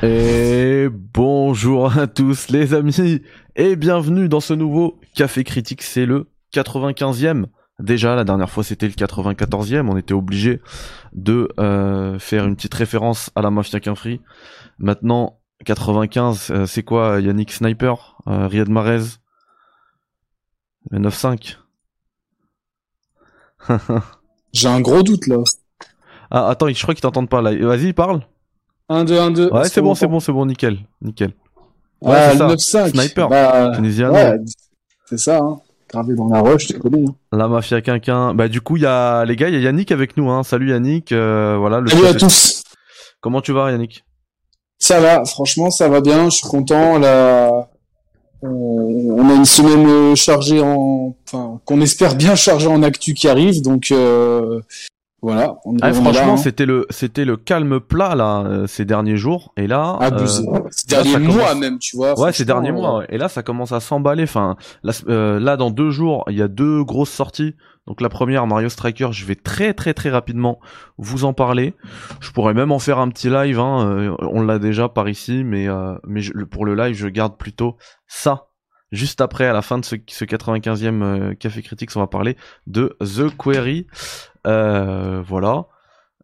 Et bonjour à tous les amis et bienvenue dans ce nouveau Café Critique, c'est le 95e. Déjà la dernière fois c'était le 94e, on était obligé de euh, faire une petite référence à la Mafia Quinfree. Maintenant 95, euh, c'est quoi Yannick Sniper, euh, Riyad Mahrez, 9-5 J'ai un gros doute là. Ah attends, je crois qu'ils t'entendent pas là. Vas-y, parle. 1, 2, 1, 2. Ouais, c'est bon, c'est bon, c'est bon, nickel, nickel. Ouais, Ouais, le ça. 9-5. Sniper. Bah, Tunisiano. ouais, c'est ça, hein. Gravé dans la roche, tu connais. Hein. La mafia quinquin. Bah du coup il y a les gars, il y a Yannick avec nous. Hein. Salut Yannick. euh, voilà. Le Salut à tous. Comment tu vas Yannick? Ça va, franchement, ça va bien. Je suis content. Là, on, on a une semaine euh, chargée en, enfin, qu'on espère bien chargée en actu qui arrive. Donc euh, voilà. On, Ah, Franchement, hein. c'était le c'était le calme plat là euh, ces derniers jours. Et là, abusé. euh, Ces derniers ça mois commence- même, tu vois. ouais, ces derniers euh, mois. ouais. Et là, ça commence à s'emballer. Enfin, là, euh, là, dans deux jours, il y a deux grosses sorties. Donc la première, Mario Striker, je vais très très très rapidement vous en parler. Je pourrais même en faire un petit live. Hein. euh, on l'a déjà par ici, mais euh, mais je- pour le live, je garde plutôt ça. Juste après, à la fin de ce, ce 95e euh, Café Critiques, on va parler de The Query. Euh, voilà.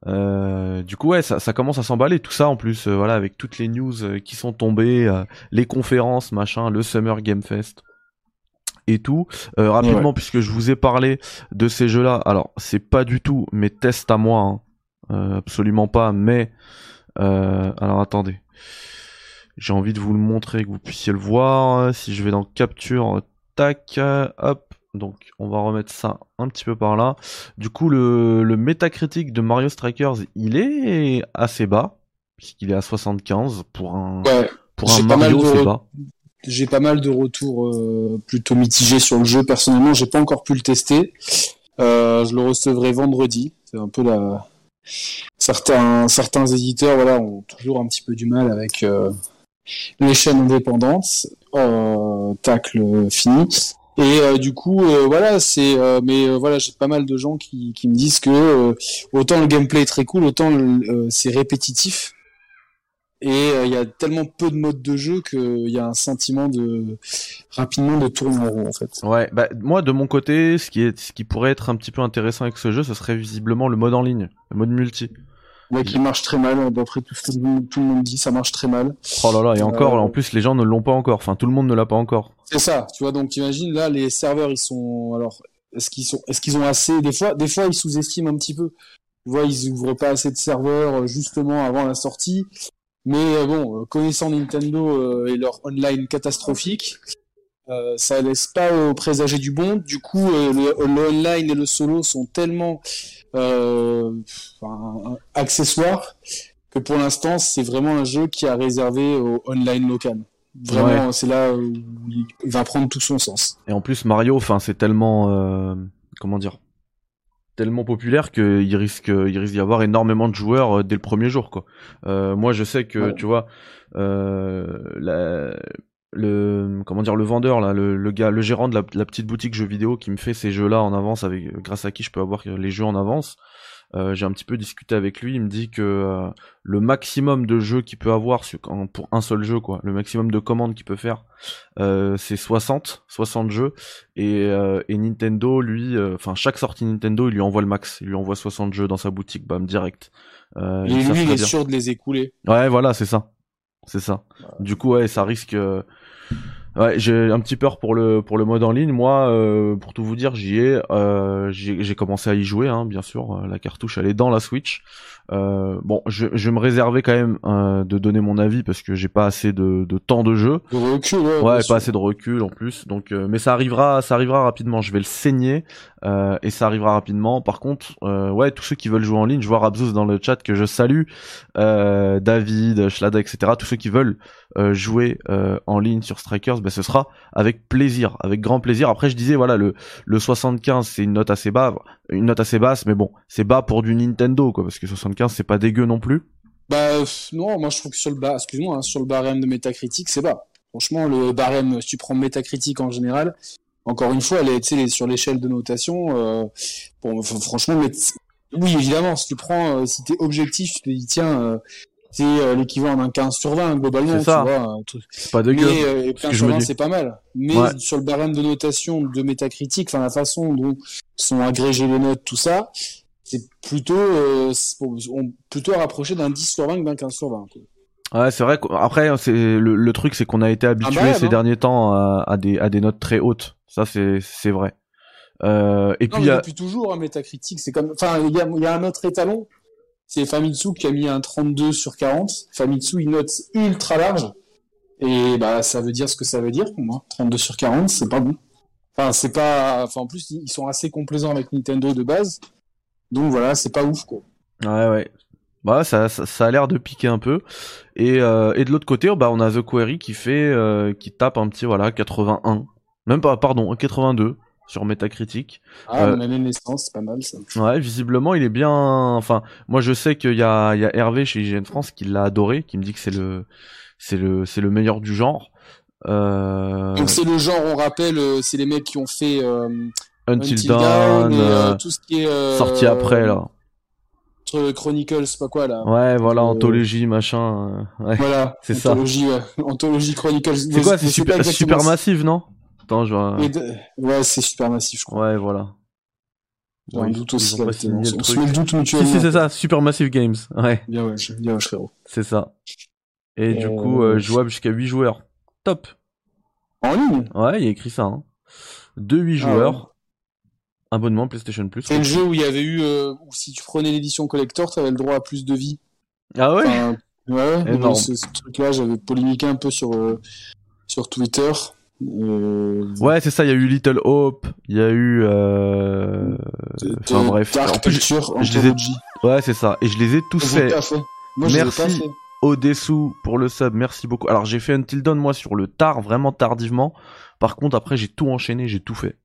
Euh, du coup, ouais, ça, ça commence à s'emballer. Tout ça, en plus, euh, voilà, avec toutes les news euh, qui sont tombées, les conférences, machin, le Summer Game Fest et tout. Euh, rapidement, puisque je vous ai parlé de ces jeux-là. Alors, c'est pas du tout mes tests à moi, hein. Euh, absolument pas. Mais euh, alors, attendez. J'ai envie de vous le montrer, que vous puissiez le voir. Si je vais dans capture, tac, hop. Donc, on va remettre ça un petit peu par là. Du coup, le, le métacritique de Mario Strikers, il est assez bas, puisqu'il est à 75 pour un, Ouais. pour un j'ai pas mal Mario, de c'est re- bas. J'ai pas mal de retours euh, plutôt mitigés sur le jeu. Personnellement, j'ai pas encore pu le tester. Euh, je le recevrai vendredi. C'est un peu la. Certains certains éditeurs, voilà, ont toujours un petit peu du mal avec euh, les chaînes indépendantes. Euh, tacle fini. Et euh, du coup, euh, voilà, c'est. euh, mais euh, voilà, j'ai pas mal de gens qui, qui me disent que euh, autant le gameplay est très cool, autant euh, c'est répétitif. Et il y a tellement peu de modes de jeu qu'il y a un sentiment de rapidement de tourner en rond en fait. Ouais, bah moi de mon côté, ce qui est, ce qui pourrait être un petit peu intéressant avec ce jeu, ce serait visiblement le mode en ligne, le mode multi. Ouais, qui marche très mal, d'après tout ce que tout le monde dit, ça marche très mal. Oh là là, et encore, Euh, en plus les gens ne l'ont pas encore. Enfin, tout le monde ne l'a pas encore. C'est ça, tu vois, donc t'imagines là, les serveurs ils sont. Alors, est-ce qu'ils sont, est-ce qu'ils ont assez? Des fois, des fois ils sous-estiment un petit peu. Tu vois, ils ouvrent pas assez de serveurs euh, justement avant la sortie. Mais euh, bon, connaissant Nintendo et leur online catastrophique, euh, ça laisse pas euh, présager du bon. Du coup, euh, le, le online et le solo sont tellement euh, enfin, accessoires que pour l'instant, c'est vraiment un jeu qui a réservé au online local. Vraiment, c'est là où il va prendre tout son sens. Et en plus Mario, enfin c'est tellement, euh, comment dire, tellement populaire qu'il risque, il risque d'y avoir énormément de joueurs euh, dès le premier jour quoi. Euh, moi je sais que Ouais. tu vois, euh, la- le comment dire le vendeur là, le, le gars, le gérant de la, la petite boutique jeux vidéo qui me fait ces jeux là en avance avec, grâce à qui je peux avoir les jeux en avance. Euh, j'ai un petit peu discuté avec lui, il me dit que euh, le maximum de jeux qu'il peut avoir sur- en- pour un seul jeu, quoi, le maximum de commandes qu'il peut faire, euh, c'est 60, 60 jeux, et, euh, et Nintendo, lui, euh, enfin chaque sortie Nintendo, il lui envoie le max, il lui envoie 60 jeux dans sa boutique, bam, direct. Euh, Et lui, il est sûr de les écouler. Ouais, voilà, c'est ça, c'est ça. Du coup, ouais, ça risque. Ouais, j'ai un petit peur pour le pour le mode en ligne. Moi, euh, pour tout vous dire, j'y ai, euh, j'ai j'ai commencé à y jouer, hein, bien sûr. Euh, La cartouche, elle est dans la Switch. Euh, bon, je, je me réserver quand même euh, de donner mon avis parce que j'ai pas assez de, de temps de jeu. De recul, ouais. Ouais, sûr. pas assez de recul en plus. Donc, euh, mais ça arrivera, ça arrivera rapidement. Je vais le saigner euh, et ça arrivera rapidement. Par contre, euh, ouais, tous ceux qui veulent jouer en ligne, je vois Rabzus dans le chat que je salue, euh, David, Schlada, etc. Tous ceux qui veulent euh, jouer euh, en ligne sur Strikers, ben ce sera avec plaisir, avec grand plaisir. Après, je disais voilà, le le 75, c'est une note assez basse, une note assez basse, mais bon, c'est bas pour du Nintendo quoi, parce que 75 c'est pas dégueu non plus? Bah non, moi je trouve que sur le bas, excuse-moi, hein, sur le barème de Metacritic, c'est bas. Franchement, le barème, si tu prends Metacritic en général, encore une fois, elle est, sur l'échelle de notation. euh, bon, franchement, mais oui, évidemment, si tu prends, euh, si t'es objectif, tu te dis tiens, euh, c'est l'équivalent d'un 15 sur 20 globalement. C'est ça. Tu vois, un truc. C'est pas dégueu. Mais euh, que 15 je sur me 20, dis. c'est pas mal. Mais Ouais. sur le barème de notation de métacritique, enfin la façon dont sont agrégées les notes, tout ça, c'est plutôt, euh, on plutôt rapproché d'un 10 sur 20 que d'un 15 sur 20. quoi. Ouais, c'est vrai. c'est le, le truc, c'est qu'on a été habitué bah ouais, ces hein. derniers temps à, à des à des notes très hautes. Ça, c'est c'est vrai. Euh, et Non, puis, il mais y a- depuis toujours, un métacritique, c'est comme, enfin, il y a, y a un autre étalon. C'est Famitsu qui a mis un 32 sur 40. Famitsu, il note ultra large. Et bah, ça veut dire ce que ça veut dire pour moi. 32 sur 40, c'est pas bon. Enfin, c'est pas, enfin, en plus, ils sont assez complaisants avec Nintendo de base. Donc voilà, c'est pas ouf, quoi. Ouais, ouais. Bah, ça, ça, ça a l'air de piquer un peu. Et, euh, et de l'autre côté, bah, on a The Query qui fait, euh, qui tape un petit, voilà, 81. Même pas, pardon, 82 sur Metacritic. Ah, Euh, de naissance, c'est pas mal, ça. Ouais, visiblement, il est bien. Enfin, moi, je sais qu'il y a, il y a Hervé chez IGN France qui l'a adoré, qui me dit que c'est le, c'est le, c'est le meilleur du genre. Euh, Donc c'est le genre, on rappelle, c'est les mecs qui ont fait euh, Until, Until Dawn, euh, euh, tout ce qui est euh, sorti après là. Chronicles, c'est pas quoi là. Ouais, voilà, Euh, anthologie, machin. ouais. Voilà, C'est ça. Anthologie, ouais. Anthologie Chronicles. C'est quoi, c'est super, super massif. non? Attends, je vois. Ouais, c'est super massif, je crois. Ouais, voilà. J'ai Ouais, un ils- doute aussi. signé on le on se truc. met le doute Si, mutuellement. si, c'est ça, Supermassive Games. Ouais, Bien ouais, bien ouais, frérot. c'est ça. Et du coup, euh, jouable jusqu'à 8 joueurs. Top. En ligne? Ouais, il y a écrit ça. Hein. De 8 Ah joueurs. Abonnement PlayStation Plus. C'est le jeu où il y avait eu, euh, où si tu prenais l'édition collector, t'avais le droit à plus de vie. Ah ouais Enfin, ouais, donc ce, ce truc-là, j'avais polémiqué un peu sur, euh, sur Twitter. Euh, Ouais, c'est ça, il y a eu Little Hope, il y a eu... Euh... Enfin bref. Dark En plus, Picture, je les ai-. Ouais, c'est ça. Et je les ai tous faits. pas fait. Moi, je l'ai pas Merci. fait. Au-dessous pour le sub, merci beaucoup. Alors j'ai fait Until Dawn moi sur le tard, vraiment tardivement. Par contre après j'ai tout enchaîné, j'ai tout fait.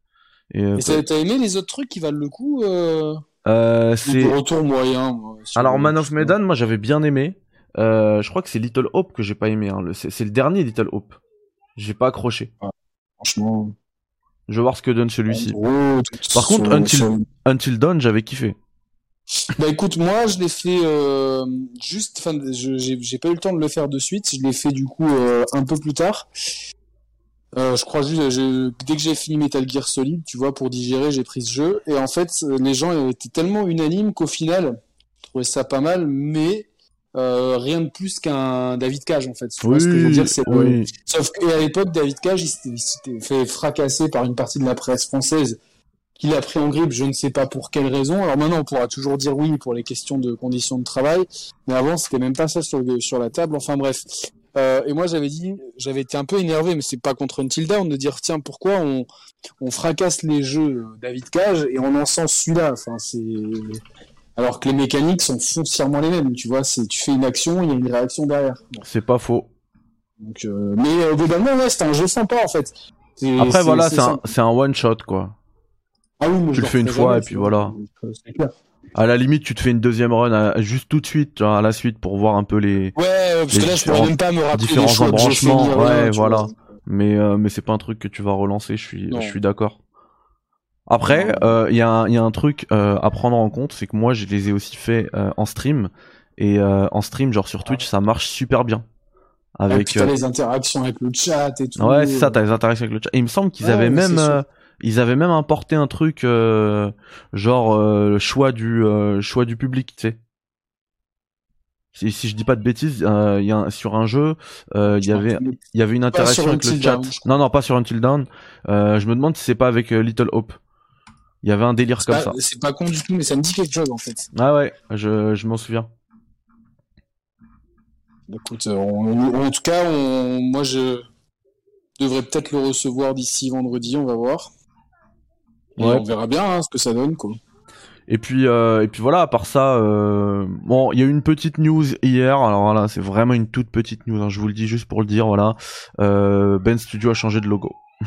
Et, euh, Et t'as aimé les autres trucs qui valent le coup euh... euh, c'est retour moyen moi, alors Man of Medan, moi j'avais bien aimé. Euh, je crois que c'est Little Hope que j'ai pas aimé. Hein. C'est le dernier Little Hope. J'ai pas accroché. Franchement. Je vais voir ce que donne celui-ci. Par contre, Until- Dawn, j'avais kiffé. Bah écoute, moi je l'ai fait euh, juste, enfin, j'ai j'ai pas eu le temps de le faire de suite. Je l'ai fait du coup euh, un peu plus tard. Euh, je crois juste, j'ai- dès que j'ai fini Metal Gear Solid, tu vois, pour digérer, j'ai pris ce jeu. Et en fait, euh, les gens étaient tellement unanimes qu'au final, je trouvais ça pas mal, mais euh, rien de plus qu'un David Cage en fait. Vois ce que je veux dire, oui. Sauf qu'à l'époque, David Cage, il s'était- il s'était fait fracasser par une partie de la presse française qu'il a pris en grippe, je ne sais pas pour quelle raison. Alors maintenant, on pourra toujours dire oui pour les questions de conditions de travail, mais avant, c'était même pas ça sur, le- sur la table. Enfin bref. Euh, et moi, j'avais dit, j'avais été un peu énervé, mais c'est pas contre Until Dawn de dire tiens, pourquoi on, on fracasse les jeux euh, David Cage et on en sent celui-là? Enfin, c'est alors que les mécaniques sont foncièrement les mêmes. Tu vois, c'est tu fais une action, il y a une réaction derrière. C'est pas faux. Donc, euh, mais globalement, ouais, c'était un jeu sympa en fait. C'est- Après voilà, c'est un, c'est un one shot quoi. Ah oui, moi, tu le fais une fois, jamais, et puis voilà. C'est clair. À la limite, tu te fais une deuxième run à- juste tout de suite, vois, à la suite pour voir un peu les. Ouais, euh, parce Les que là, je pourrais différents- même pas me rappeler différents les choix embranchements, ouais, voilà. Mais euh, mais c'est pas un truc que tu vas relancer. Je suis Non. je suis d'accord. Après, Non. euh, il y, a un- il y a un truc euh, à prendre en compte, c'est que moi je les ai aussi fait euh, en stream et euh, en stream genre sur Twitch ça marche super bien. Ouais, Avec puis t'as euh, les interactions avec le chat et tout. ouais c'est ça, t'as les interactions avec le chat. Et il me semble qu'ils Ouais, avaient même euh, ils avaient même importé un truc euh, genre euh, choix du euh, choix du public, tu sais. Si, si je dis pas de bêtises, euh, il y a un- sur un jeu, euh, il y avait il y avait une interaction avec le chat. Non, non, pas sur Until Dawn. Euh, je me demande si c'est pas avec euh, Little Hope. Il y avait un délire comme pas- ça. C'est pas con du tout, mais ça me dit quelque chose en fait. Ah ouais, je, je m'en souviens. Écoute, on- on- en tout cas, on- moi je devrais peut-être le recevoir d'ici vendredi, on va voir. Et Ouais. on verra bien hein, ce que ça donne quoi. Et puis, euh, et puis voilà, à part ça, euh, bon, il y a eu une petite news hier. Alors voilà, c'est vraiment une toute petite news. hein, je vous le dis juste pour le dire. Voilà, euh, Ben Studio a changé de logo.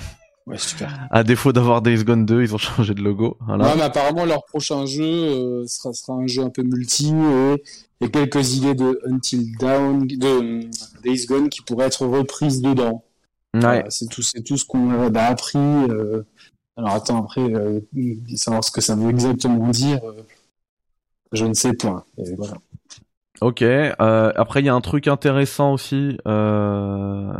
Ouais, super. À défaut d'avoir Days Gone 2, ils ont changé de logo. Voilà. Ouais, mais apparemment leur prochain jeu sera, sera un jeu un peu multi et il y a quelques idées de Until Dawn, de Days Gone qui pourraient être reprises dedans. Ouais. Voilà, c'est tout, c'est tout ce qu'on a appris. euh. Alors attends, après, euh, savoir ce que ça veut exactement dire, euh, je ne sais point. Et voilà. Ok. Euh, après, il y a un truc intéressant aussi, euh,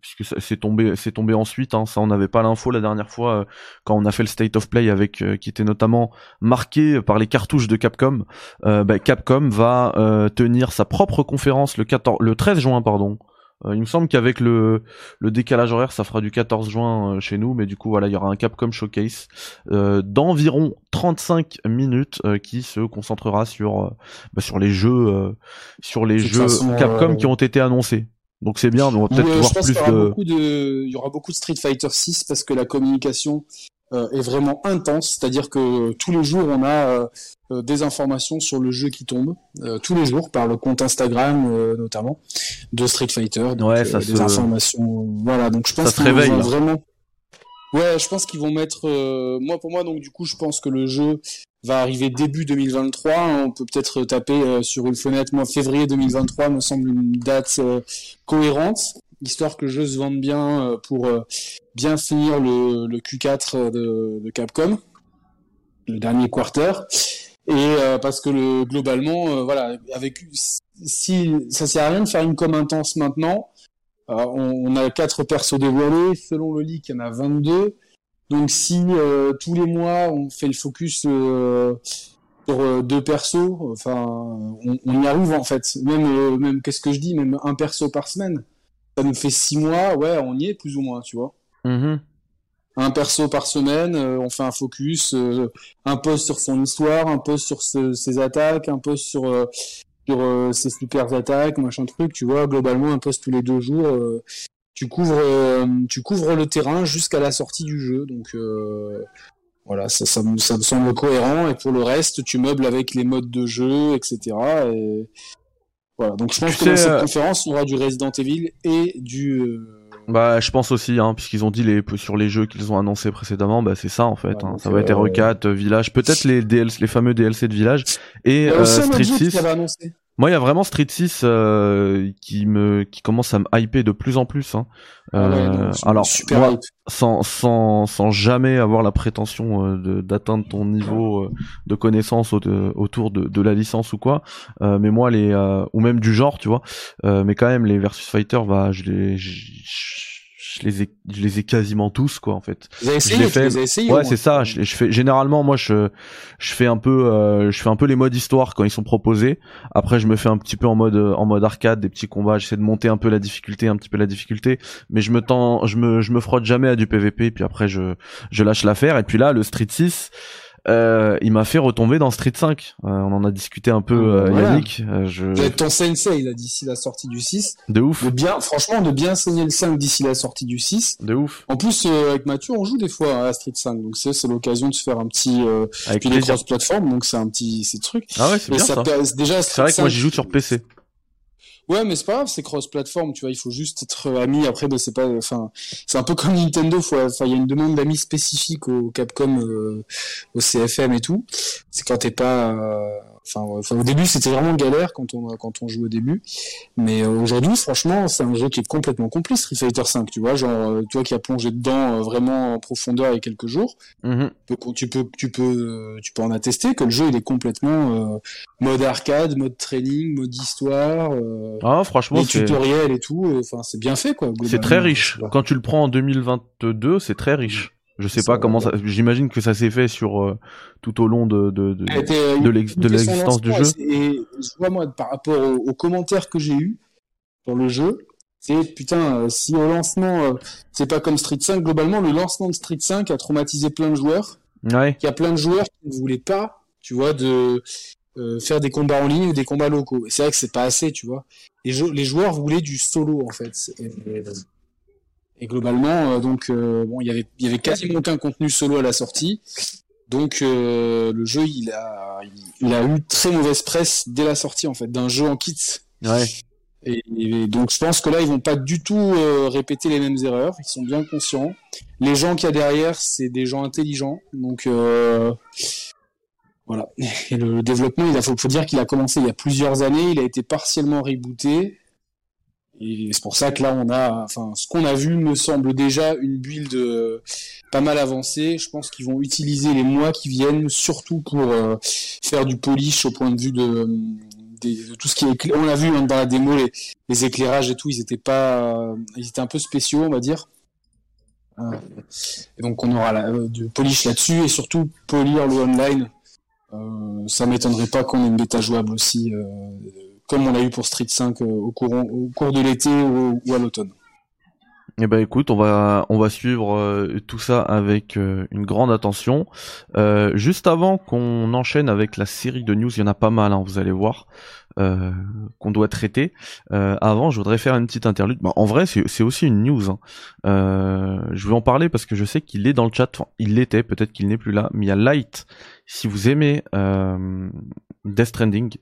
puisque c'est tombé, c'est tombé ensuite. Hein, ça, on n'avait pas l'info la dernière fois euh, quand on a fait le state of play avec, euh, qui était notamment marqué par les cartouches de Capcom. Euh, bah, Capcom va tenir sa propre conférence le 14, le 13 juin, pardon, il me semble qu'avec le, le décalage horaire, ça fera du 14 juin euh, chez nous, mais du coup voilà, il y aura un Capcom Showcase euh, d'environ 35 minutes qui se concentrera sur bah, sur les jeux sur les jeux Capcom qui ont été annoncés. Donc c'est bien, on va peut-être voir plus de... de... Il y aura beaucoup de Street Fighter 6 parce que la communication euh, est vraiment intense, c'est-à-dire que tous les jours on a euh, euh, des informations sur le jeu qui tombe, tous les jours par le compte Instagram notamment de Street Fighter, donc, ouais, ça des informations, voilà. Donc je pense qu'ils vont vraiment, ouais, je pense qu'ils vont mettre, moi pour moi donc du coup je pense que le jeu va arriver début 2023. On peut peut-être taper sur une fenêtre, moi février 2023 me semble une date cohérente histoire que le jeu se vende bien euh, pour euh, bien finir le, le Q4 de, de, Capcom, le dernier quarter. Et euh, parce que le, globalement, voilà, avec si ça sert à rien de faire une com intense maintenant. On, on, a quatre persos dévoilés, selon le leak, il y en a 22. Donc si tous les mois on fait le focus sur deux persos, enfin, on, on, y arrive en fait. Même, même qu'est-ce que je dis, même un perso par semaine ça nous fait six mois, ouais, on y est plus ou moins, tu vois. Mm-hmm. Un perso par semaine, euh, on fait un focus, euh, un post sur son histoire, un post sur ses attaques, un post sur, euh, sur ses super attaques, machin truc, tu vois. Globalement, un post tous les deux jours. tu couvres, tu couvres le terrain jusqu'à la sortie du jeu, donc voilà, ça, ça, me, ça me semble cohérent. Et pour le reste, tu meubles avec les modes de jeu, etc. Et voilà, donc je pense que dans cette euh, conférence, on aura du Resident Evil et du. Euh, bah, je pense aussi, hein, puisqu'ils ont dit les sur les jeux qu'ils ont annoncés précédemment, bah c'est ça en fait. hein. Ça va être euh, RE4, Village, peut-être les DLC, les fameux DLC de Village et Street 6. Moi, il y a vraiment Street 6 euh, qui me qui commence à me hyper de plus en plus. Hein. Ah euh, alors, moi, sans, sans, sans jamais avoir la prétention euh, d'atteindre ton niveau euh, de connaissance autour de, de la licence ou quoi, euh, mais moi les ou même du genre, tu vois, mais quand même les versus fighter, bah je les je les ai je les ai quasiment tous quoi en fait. Vous avez essayé. Ouais, c'est ça, je, je, fais généralement moi je je fais un peu euh, je fais un peu les modes histoire quand ils sont proposés. Après je me fais un petit peu en mode en mode arcade, des petits combats, j'essaie de monter un peu la difficulté, un petit peu la difficulté, mais je me tends je me je me frotte jamais à du PVP puis après je je lâche l'affaire et puis là le Street 6 euh, il m'a fait retomber dans Street 5. Euh, on en a discuté un peu, euh, Yannick. Euh, je... Ton sensei, il a d'ici la sortie du 6. De ouf. De bien, franchement, de bien saigner le 5 d'ici la sortie du 6. De ouf. En plus, avec Mathieu, on joue des fois à Street 5. Donc c'est, c'est l'occasion de se faire un petit... avec puis les cross-platform, donc c'est un petit c'est truc. Ah ouais, c'est bien ça. Déjà, c'est vrai que moi j'y joue sur PC. Ouais, mais c'est pas grave, c'est cross-platform, tu vois, il faut juste être ami. Après, ben, c'est pas, enfin, c'est un peu comme Nintendo, il y a une demande d'amis spécifique au Capcom, euh, au CFM et tout. C'est quand t'es pas, euh, Enfin, au début, c'était vraiment galère quand on quand on joue au début, mais euh, aujourd'hui, franchement, c'est un jeu qui est complètement complet, Street Fighter 5. Tu vois, genre euh, toi qui as plongé dedans euh, vraiment en profondeur il y a quelques jours, mm-hmm. tu peux tu peux tu peux en attester que le jeu il est complètement mode arcade, mode training, mode histoire. ah, franchement, les tutoriels et tout. Enfin, c'est bien fait quoi. C'est très riche. Quand tu le prends en 2022, c'est très riche. Je sais pas comment ça. J'imagine que ça s'est fait sur euh, tout au long de de de, de l'existence du jeu. Et je vois moi par rapport aux, commentaires que j'ai eu sur le jeu, c'est putain euh, si au lancement euh, c'est pas comme Street 5 globalement le lancement de Street 5 a traumatisé plein de joueurs. Ouais. Il y a plein de joueurs qui ne voulaient pas, tu vois, de faire des combats en ligne ou des combats locaux. C'est vrai que c'est pas assez, tu vois. Les, les joueurs voulaient du solo en fait. Et globalement, euh, donc, euh, bon, il y avait, il y avait quasiment aucun contenu solo à la sortie. Donc, euh, le jeu, il a, il, a eu très mauvaise presse dès la sortie, en fait, d'un jeu en kit. Ouais. Et, donc, je pense que là, ils vont pas du tout répéter les mêmes erreurs. Ils sont bien conscients. Les gens qu'il y a derrière, c'est des gens intelligents. Donc, voilà. Et le développement, il a, faut, faut dire qu'il a commencé il y a plusieurs années. Il a été partiellement rebooté. Et c'est pour ça que là, on a, enfin, ce qu'on a vu me semble déjà une build euh, pas mal avancée. Je pense qu'ils vont utiliser les mois qui viennent, surtout pour euh, faire du polish au point de vue de, tout ce qui est, on l'a vu hein, dans la démo, les, éclairages et tout, ils étaient pas, ils étaient un peu spéciaux, on va dire. donc on aura du polish là-dessus et surtout polir le online. ça m'étonnerait pas qu'on ait une bêta jouable aussi, comme on l'a eu pour Street 5 au, courant, au cours de l'été ou à l'automne. Eh ben écoute, on va on va suivre euh, tout ça avec euh, une grande attention. Euh, juste avant qu'on enchaîne avec la série de news, il y en a pas mal, hein, vous allez voir, qu'on doit traiter. avant, je voudrais faire une petite interlude. Bah, en vrai, c'est aussi une news. Hein. je vais en parler parce que je sais qu'il est dans le chat. Enfin, il l'était, peut-être qu'il n'est plus là. Mais il y a Light. Si vous aimez Death Stranding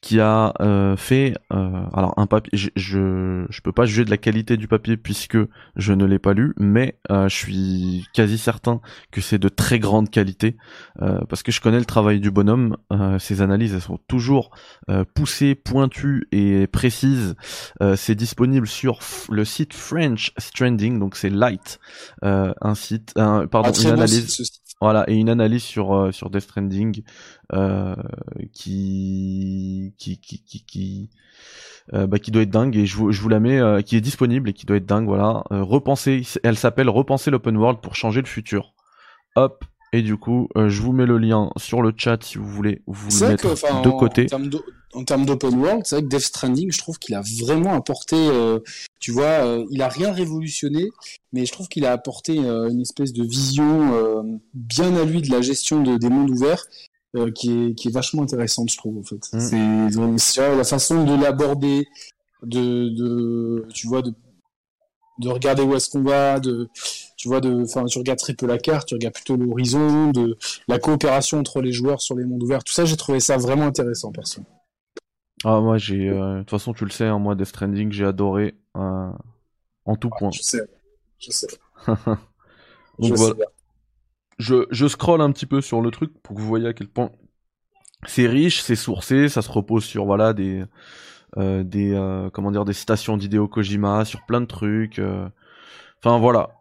qui a euh, fait euh, alors un papier je, je, je peux pas juger de la qualité du papier puisque je ne l'ai pas lu mais euh, je suis quasi certain que c'est de très grande qualité parce que je connais le travail du bonhomme ses analyses elles sont toujours poussées pointues et précises c'est disponible sur le site French Stranding donc c'est Light un site pardon une analyse voilà, et une analyse sur euh, sur Death Stranding euh, qui qui qui qui, qui euh, bah, qui doit être dingue et je vous, je vous la mets euh, qui est disponible et qui doit être dingue voilà. Euh, repenser elle s'appelle repenser l'open world pour changer le futur. Hop et du coup je vous mets le lien sur le chat si vous voulez vous le mettre de côté en termes d'open world, c'est vrai que Death Stranding, je trouve qu'il a vraiment apporté, euh, tu vois, euh, il a rien révolutionné, mais je trouve qu'il a apporté euh, une espèce de vision bien à lui de la gestion de, des mondes ouverts. qui, est, qui est vachement intéressante, je trouve, en fait. Mm. C'est la façon de l'aborder, de, de, tu vois, de, de regarder où est-ce qu'on va, de, tu vois, de, enfin, tu regardes très peu la carte, tu regardes plutôt l'horizon, de la coopération entre les joueurs sur les mondes ouverts. Tout ça, j'ai trouvé ça vraiment intéressant, perso. Ah, moi, j'ai. Euh, de toute façon, tu le sais, hein, moi, Death Stranding, j'ai adoré euh, en tout point. Je sais, je sais. Donc voilà. je, je scroll un petit peu sur le truc pour que vous voyez à quel point c'est riche, c'est sourcé, ça se repose sur voilà des euh, des comment dire des citations d'Hideo Kojima, sur plein de trucs. Enfin voilà.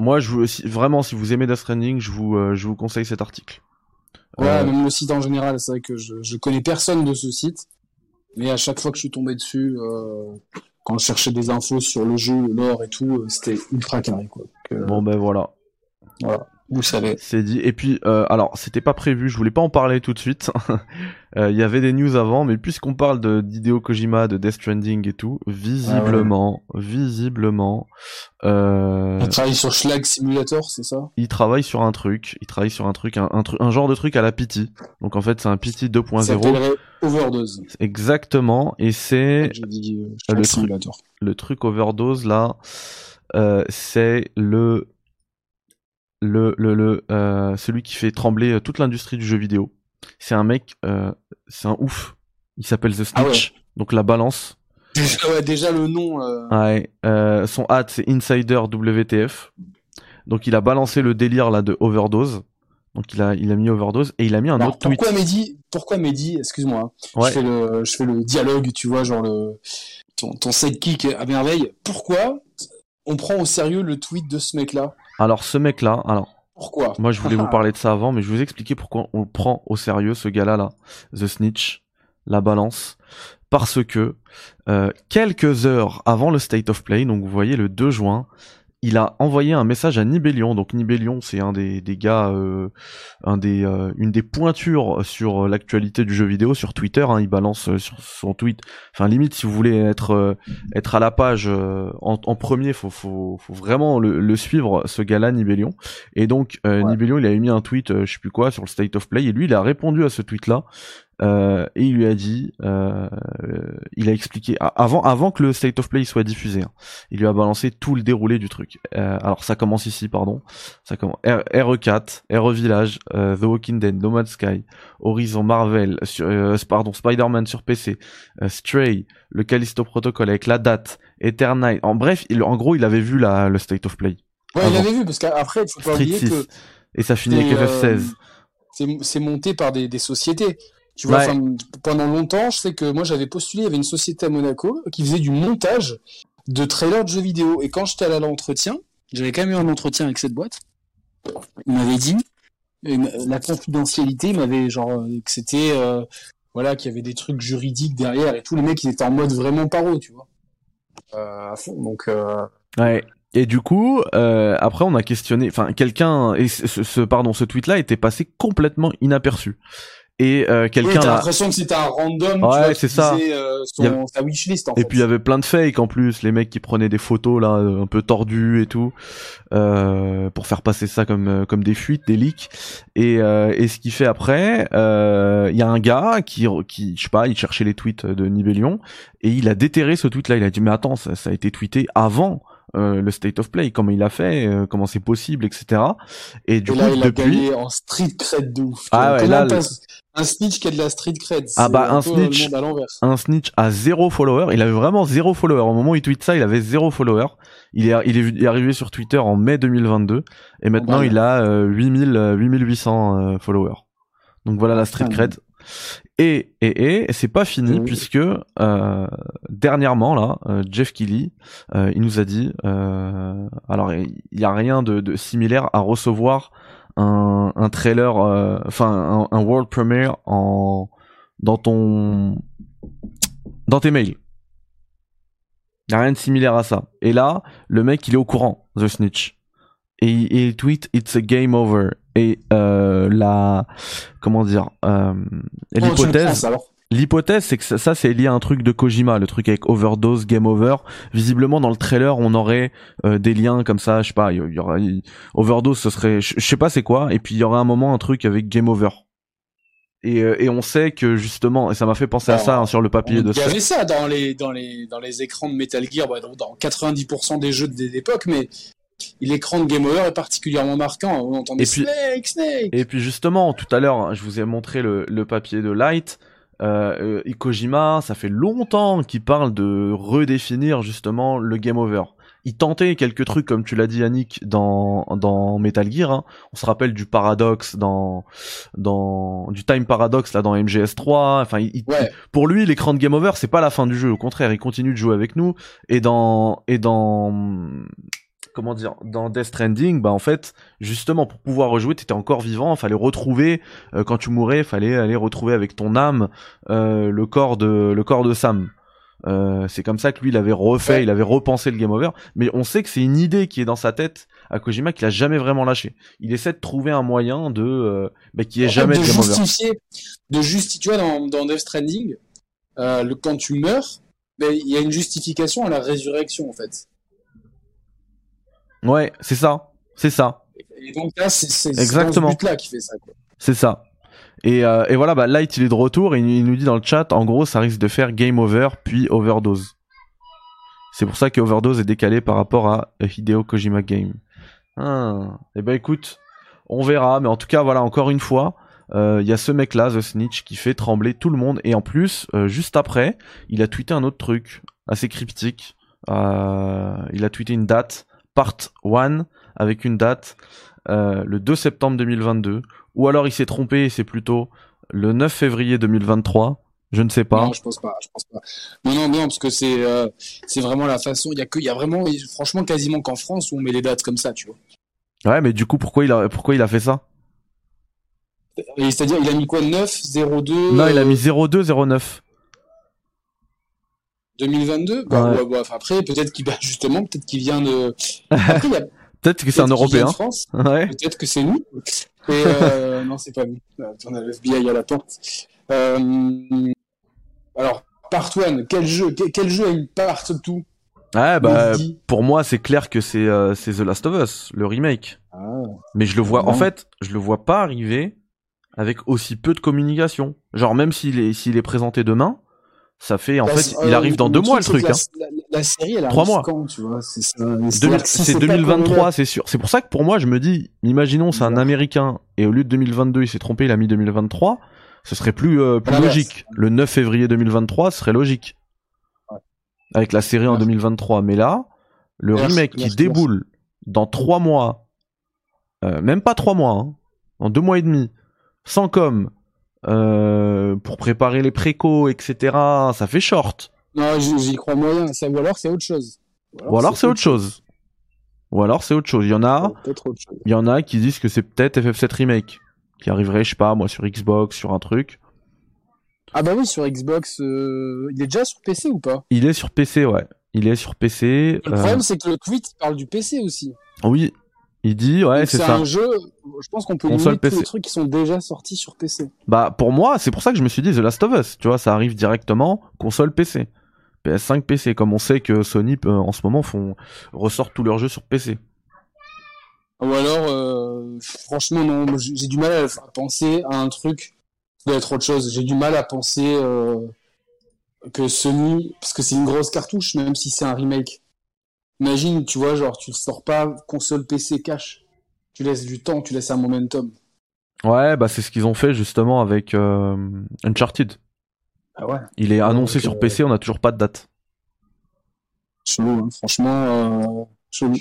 Moi, je veux, vraiment, si vous aimez Death Stranding, je vous je vous conseille cet article. Ouais, même le site en général, c'est vrai que je, je connais personne de ce site. Mais à chaque fois que je suis tombé dessus, euh, quand je cherchais des infos sur le jeu, l'or et tout, euh, c'était ultra carré quoi. Euh, bon ben voilà. Voilà. Vous savez. C'est dit. Et puis, euh, alors, c'était pas prévu, je voulais pas en parler tout de suite. Euh, il y avait des news avant, mais puisqu'on parle de d'Hideo Kojima, de Death Stranding et tout, visiblement, ah visiblement... Euh... Il travaille sur Schlag Simulator, c'est ça? Il travaille sur un truc, il travaille sur un truc, un, un, genre de truc à la Pity. Donc en fait, c'est un Pity 2.0. Overdose. Exactement, et c'est... Le, truc, le truc Overdose, là, euh, c'est le le, le, le euh, celui qui fait trembler euh, toute l'industrie du jeu vidéo. C'est un mec, euh, c'est un ouf. Il s'appelle The ah Snitch, donc la balance. Déjà, ouais, déjà le nom. Ouais, son ad c'est Insider WTF. Donc il a balancé le délire là de overdose. Donc il a il a mis overdose et il a mis un autre pourquoi tweet. Mehdi, pourquoi Mehdi, excuse-moi, hein. ouais. je fais le je fais le dialogue, tu vois, genre le ton ton sidekick à merveille. Pourquoi on prend au sérieux le tweet de ce mec là alors ce mec-là, alors. Pourquoi? Moi je voulais vous parler de ça avant, mais je vais vous expliquer pourquoi on le prend au sérieux, ce gars-là, là, The Snitch, la balance, parce que euh, quelques heures avant le State of Play, donc vous voyez le 2 juin, il a envoyé un message à Nibelion. Donc Nibelion, c'est un des, des gars, euh, un des, euh, une des pointures sur l'actualité du jeu vidéo sur Twitter. Hein. il balance euh, sur son tweet. Enfin limite, si vous voulez être être à la page en, en, premier, faut, faut, faut vraiment le, suivre ce gars-là, Nibelion. Et donc Nibelion, il a mis un tweet, je sais plus quoi, sur le State of Play. Et lui, il a répondu à ce tweet-là euh, et il lui a dit, euh, il a expliqué avant, avant que le state of play soit diffusé, hein, il lui a balancé tout le déroulé du truc. Euh, alors ça commence ici, pardon. Ça commence RE4, RE Village, The Walking Dead, No Man's Sky, Horizon Marvel, sur, pardon Spider-Man sur PC, Stray, le Callisto Protocol avec la date, Eternite. En bref, il, en gros, il avait vu la, le state of play. Ouais, il avait vu parce qu'après, il faut pas oublier que et ça finit avec FF16. C'est monté par des, des sociétés. Tu vois, pendant longtemps, je sais que moi j'avais postulé, il y avait une société à Monaco qui faisait du montage de trailers de jeux vidéo. Et quand j'étais allé à l'entretien, j'avais quand même eu un entretien avec cette boîte. Il m'avait dit, la confidentialité, il m'avait genre que c'était, euh, voilà, qu'il y avait des trucs juridiques derrière et tous les mecs ils étaient en mode vraiment paro, tu vois. Euh, à fond. Donc euh, Ouais. Et du coup, euh, après, on a questionné. Enfin, quelqu'un et ce, ce pardon, ce tweet-là était passé complètement inaperçu. Et euh, oui, quelqu'un t'as a- l'impression que c'était un random, Ouais, c'est ça. euh, son, Il y avait- sa wishlist en Et fait. puis il y avait plein de fakes en plus, les mecs qui prenaient des photos là euh, un peu tordues et tout euh, pour faire passer ça comme euh, comme des fuites, des leaks. Et euh, et ce qu'il fait après, euh, il y a un gars qui qui je sais pas, il cherchait les tweets de Nibelion et il a déterré ce tweet là. Il a dit mais attends, ça, ça a été tweeté avant. Euh, le state of play, comment il a fait, euh, comment c'est possible, etc. Et du et coup, là, il a depuis, gagné en street cred de ouf. Ah ouais, là, le- un snitch qui a de la street cred. Ah bah, un peu snitch. Un snitch à zéro follower. Il avait vraiment zéro follower. Au moment où il tweet ça, il avait zéro follower. Il est, il est, arrivé sur Twitter en mai 2022 et maintenant Voilà. il a euh, 8000, euh, 8800 euh, followers. Donc voilà la street Ah, cred. Et et et c'est pas fini puisque euh, dernièrement là, euh, Jeff Kelly, euh, il nous a dit, euh, alors il y a rien de, de similaire à recevoir un, un trailer, enfin un, un world premiere en dans ton dans tes mails. Y a rien de similaire à ça. Et là, le mec, il est au courant, The Snitch. Et il, et il tweet It's a game over. Et euh, la comment dire euh, l'hypothèse L'hypothèse, c'est que ça, ça, c'est lié à un truc de Kojima, le truc avec overdose, game over. Visiblement, dans le trailer, on aurait euh, des liens comme ça. Je sais pas, il y, y aura overdose, ce serait, je je sais pas c'est quoi. Et puis il y aurait un moment un truc avec game over. Et, euh, et on sait que justement, et ça m'a fait penser à Alors, ça hein, sur le papier de Il y ça. avait ça dans les, dans les, dans les écrans de Metal Gear, bah, dans, dans 90% des jeux de l'époque, mais l'écran de Game Over est particulièrement marquant. On Et puis- Snake, Snake. Et puis justement, tout à l'heure, hein, je vous ai montré le, le papier de Light. Euh, euh, Kojima, ça fait longtemps qu'il parle de redéfinir justement le game over. Il tentait quelques trucs, comme tu l'as dit, Yannick, dans, dans Metal Gear. hein. On se rappelle du paradoxe dans, dans du time paradox là dans MGS3. Enfin, il- pour lui, l'écran de game over, c'est pas la fin du jeu. Au contraire, il continue de jouer avec nous. Et dans et dans comment dire, dans Death Stranding, bah en fait, justement pour pouvoir rejouer, t'étais encore vivant. Fallait retrouver euh, quand tu mourais, fallait aller retrouver avec ton âme euh, le corps de le corps de Sam. Euh, c'est comme ça que lui il avait refait, Ouais. il avait repensé le game over. Mais on sait que c'est une idée qui est dans sa tête à Kojima qu'il a jamais vraiment lâché. Il essaie de trouver un moyen de euh, bah, y ait En fait, jamais de de game over. justifier, de justifier, tu vois, dans, dans Death Stranding, euh, le, quand tu meurs, ben, il y a une justification à la résurrection, en fait. Ouais, c'est ça, c'est ça. Et donc là, c'est Exactement. dans ce but-là qu'il fait ça, quoi. C'est ça. Et, euh, et voilà, bah, Light il est de retour et il, nous dit dans le chat, en gros, ça risque de faire game over puis overdose. C'est pour ça que overdose est décalé par rapport à Hideo Kojima Game. Ah. Et ben écoute, on verra, mais en tout cas voilà, encore une fois, euh, il y a ce mec-là, The Snitch, qui fait trembler tout le monde. Et en plus, euh, juste après, il a tweeté un autre truc assez cryptique. Euh, il a tweeté une date, part 1, avec une date, euh, le 2 septembre 2022. Ou alors il s'est trompé, et c'est plutôt le 9 février 2023. Je ne sais pas. Non, je pense pas, je pense pas. Non, non, non, parce que c'est euh, c'est vraiment la façon. Il y a que, il y a vraiment, franchement, quasiment qu'en France où on met les dates comme ça, tu vois. Ouais, mais du coup, pourquoi il a, pourquoi il a fait ça? C'est-à-dire, il a mis quoi 9, 02 Non, il a euh, mis 0209. 2022 bah, Ouais. ouais, ouais, enfin, Après, peut-être qu'il, bah, justement, peut-être qu'il vient de. Après, a Peut-être que c'est un Européen. France. Peut-être que c'est nous. Et euh, non, c'est pas nous. On a le FBI à la porte. Euh, alors, Part 1, quel jeu, quel, jeu a une part tout Ouais, bah, pour moi, c'est clair que c'est euh, c'est The Last of Us, le remake. Ah. Mais je le vois, en fait, je le vois pas arriver avec aussi peu de communication. Genre, même s'il est, s'il est présenté demain, ça fait, en La- fait, il euh, arrive dans deux mois le truc. La, hein. la- la série, elle arrive Trois mois. quand, tu vois C'est ça. Deux- C'est-à-dire que si C'est pas 2023, c'est sûr. C'est pour ça que pour moi, je me dis, imaginons, c'est un. Américain, et au lieu de 2022, il s'est trompé, il a mis 2023, ce serait plus, euh, plus logique. Le 9 février 2023, ce serait logique. Avec la série en Merci. 2023. Mais là, le Merci, remake qui merci, déboule dans trois mois, euh, même pas trois mois, hein, en deux mois et demi, sans com, euh, pour préparer les précos, etc., ça fait short. Non, j'y crois moyen. Ça, ou alors c'est autre chose. Ou alors c'est autre chose. Ou alors c'est autre chose. Il y en a, il y en a qui disent que c'est peut-être FF7 Remake qui arriverait, je sais pas, moi sur Xbox, sur un truc. Ah bah oui, sur Xbox, euh, il est déjà sur PC ou pas? Il est sur PC, ouais. Il est sur PC. Le problème, c'est que le tweet parle du PC aussi. Oui, il dit, ouais, c'est ça. C'est un jeu, je pense qu'on peut Console tous les trucs qui sont déjà sortis sur PC. Bah, pour moi, c'est pour ça que je me suis dit The Last of Us. Tu vois, ça arrive directement console PC. PS5 PC, comme on sait que Sony, euh, en ce moment, font ressortent tous leurs jeux sur PC. Ou alors, euh, franchement, non, j'ai du mal à, penser à un truc, ça doit être autre chose. J'ai du mal à penser euh, que Sony, parce que c'est une grosse cartouche, même si c'est un remake. Imagine, tu vois, genre, tu ne sors pas console PC cash. Tu laisses du temps, tu laisses un momentum. Ouais, bah c'est ce qu'ils ont fait justement avec euh, Uncharted. Ah ouais. Il est annoncé sur PC, on n'a toujours pas de date. Chelou, hein. franchement, euh, chelou.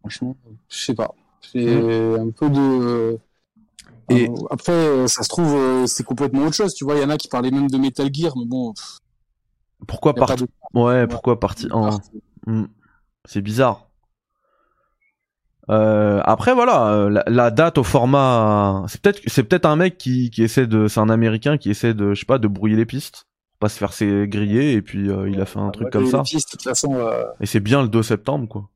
Franchement, je sais pas. C'est mmh. un peu de. Et euh, après, ça se trouve, euh, c'est complètement autre chose. Tu vois, il y en a qui parlaient même de Metal Gear, mais bon. Pourquoi partir Ouais, pourquoi partir en. Hmm. C'est bizarre. Euh, après voilà, euh, la, date au format, c'est peut-être c'est peut-être un mec qui, qui essaie de, c'est un américain qui essaie de, je sais pas, de brouiller les pistes, pas se faire ses griller et puis euh, il a fait un truc comme ça. Et c'est bien le 2 septembre quoi.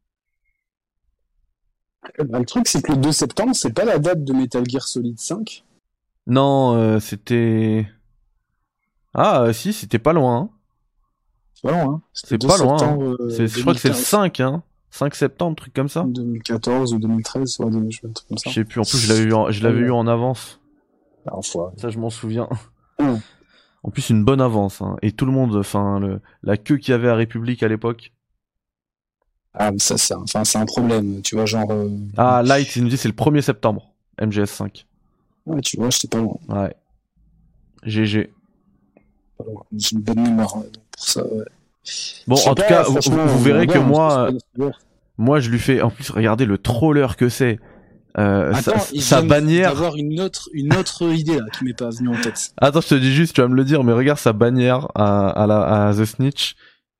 Le truc c'est que le 2 septembre c'est pas la date de Metal Gear Solid 5. Non, c'était ah si c'était pas loin. Hein. C'est pas loin. Hein. C'est pas loin. Hein. je crois que c'est le 5 hein. 5 septembre, truc comme ça 2014 ou 2013, ouais, je comme ça. Je sais plus, en plus je l'avais eu en, je l'avais eu en avance. Ah. Ça je m'en souviens. En plus une bonne avance, hein. et tout le monde, enfin le, la queue qu'il y avait à République à l'époque. Ah mais ça c'est un, un problème, tu vois genre... Euh... Ah Light il nous dit c'est le 1er septembre, MGS5. Ouais tu vois, j'étais pas loin. Ouais. GG. J'ai une bonne mémoire pour ça, ouais. Bon, en tout cas, vous, verrez que moi, moi, je lui fais. En plus, regardez le troller que c'est. Euh, Attends, sa, bannière. Avoir une autre, une autre idée là qui m'est pas venue en tête. Attends, je te dis juste, tu vas me le dire, mais regarde sa bannière à, à, la, à The Snitch.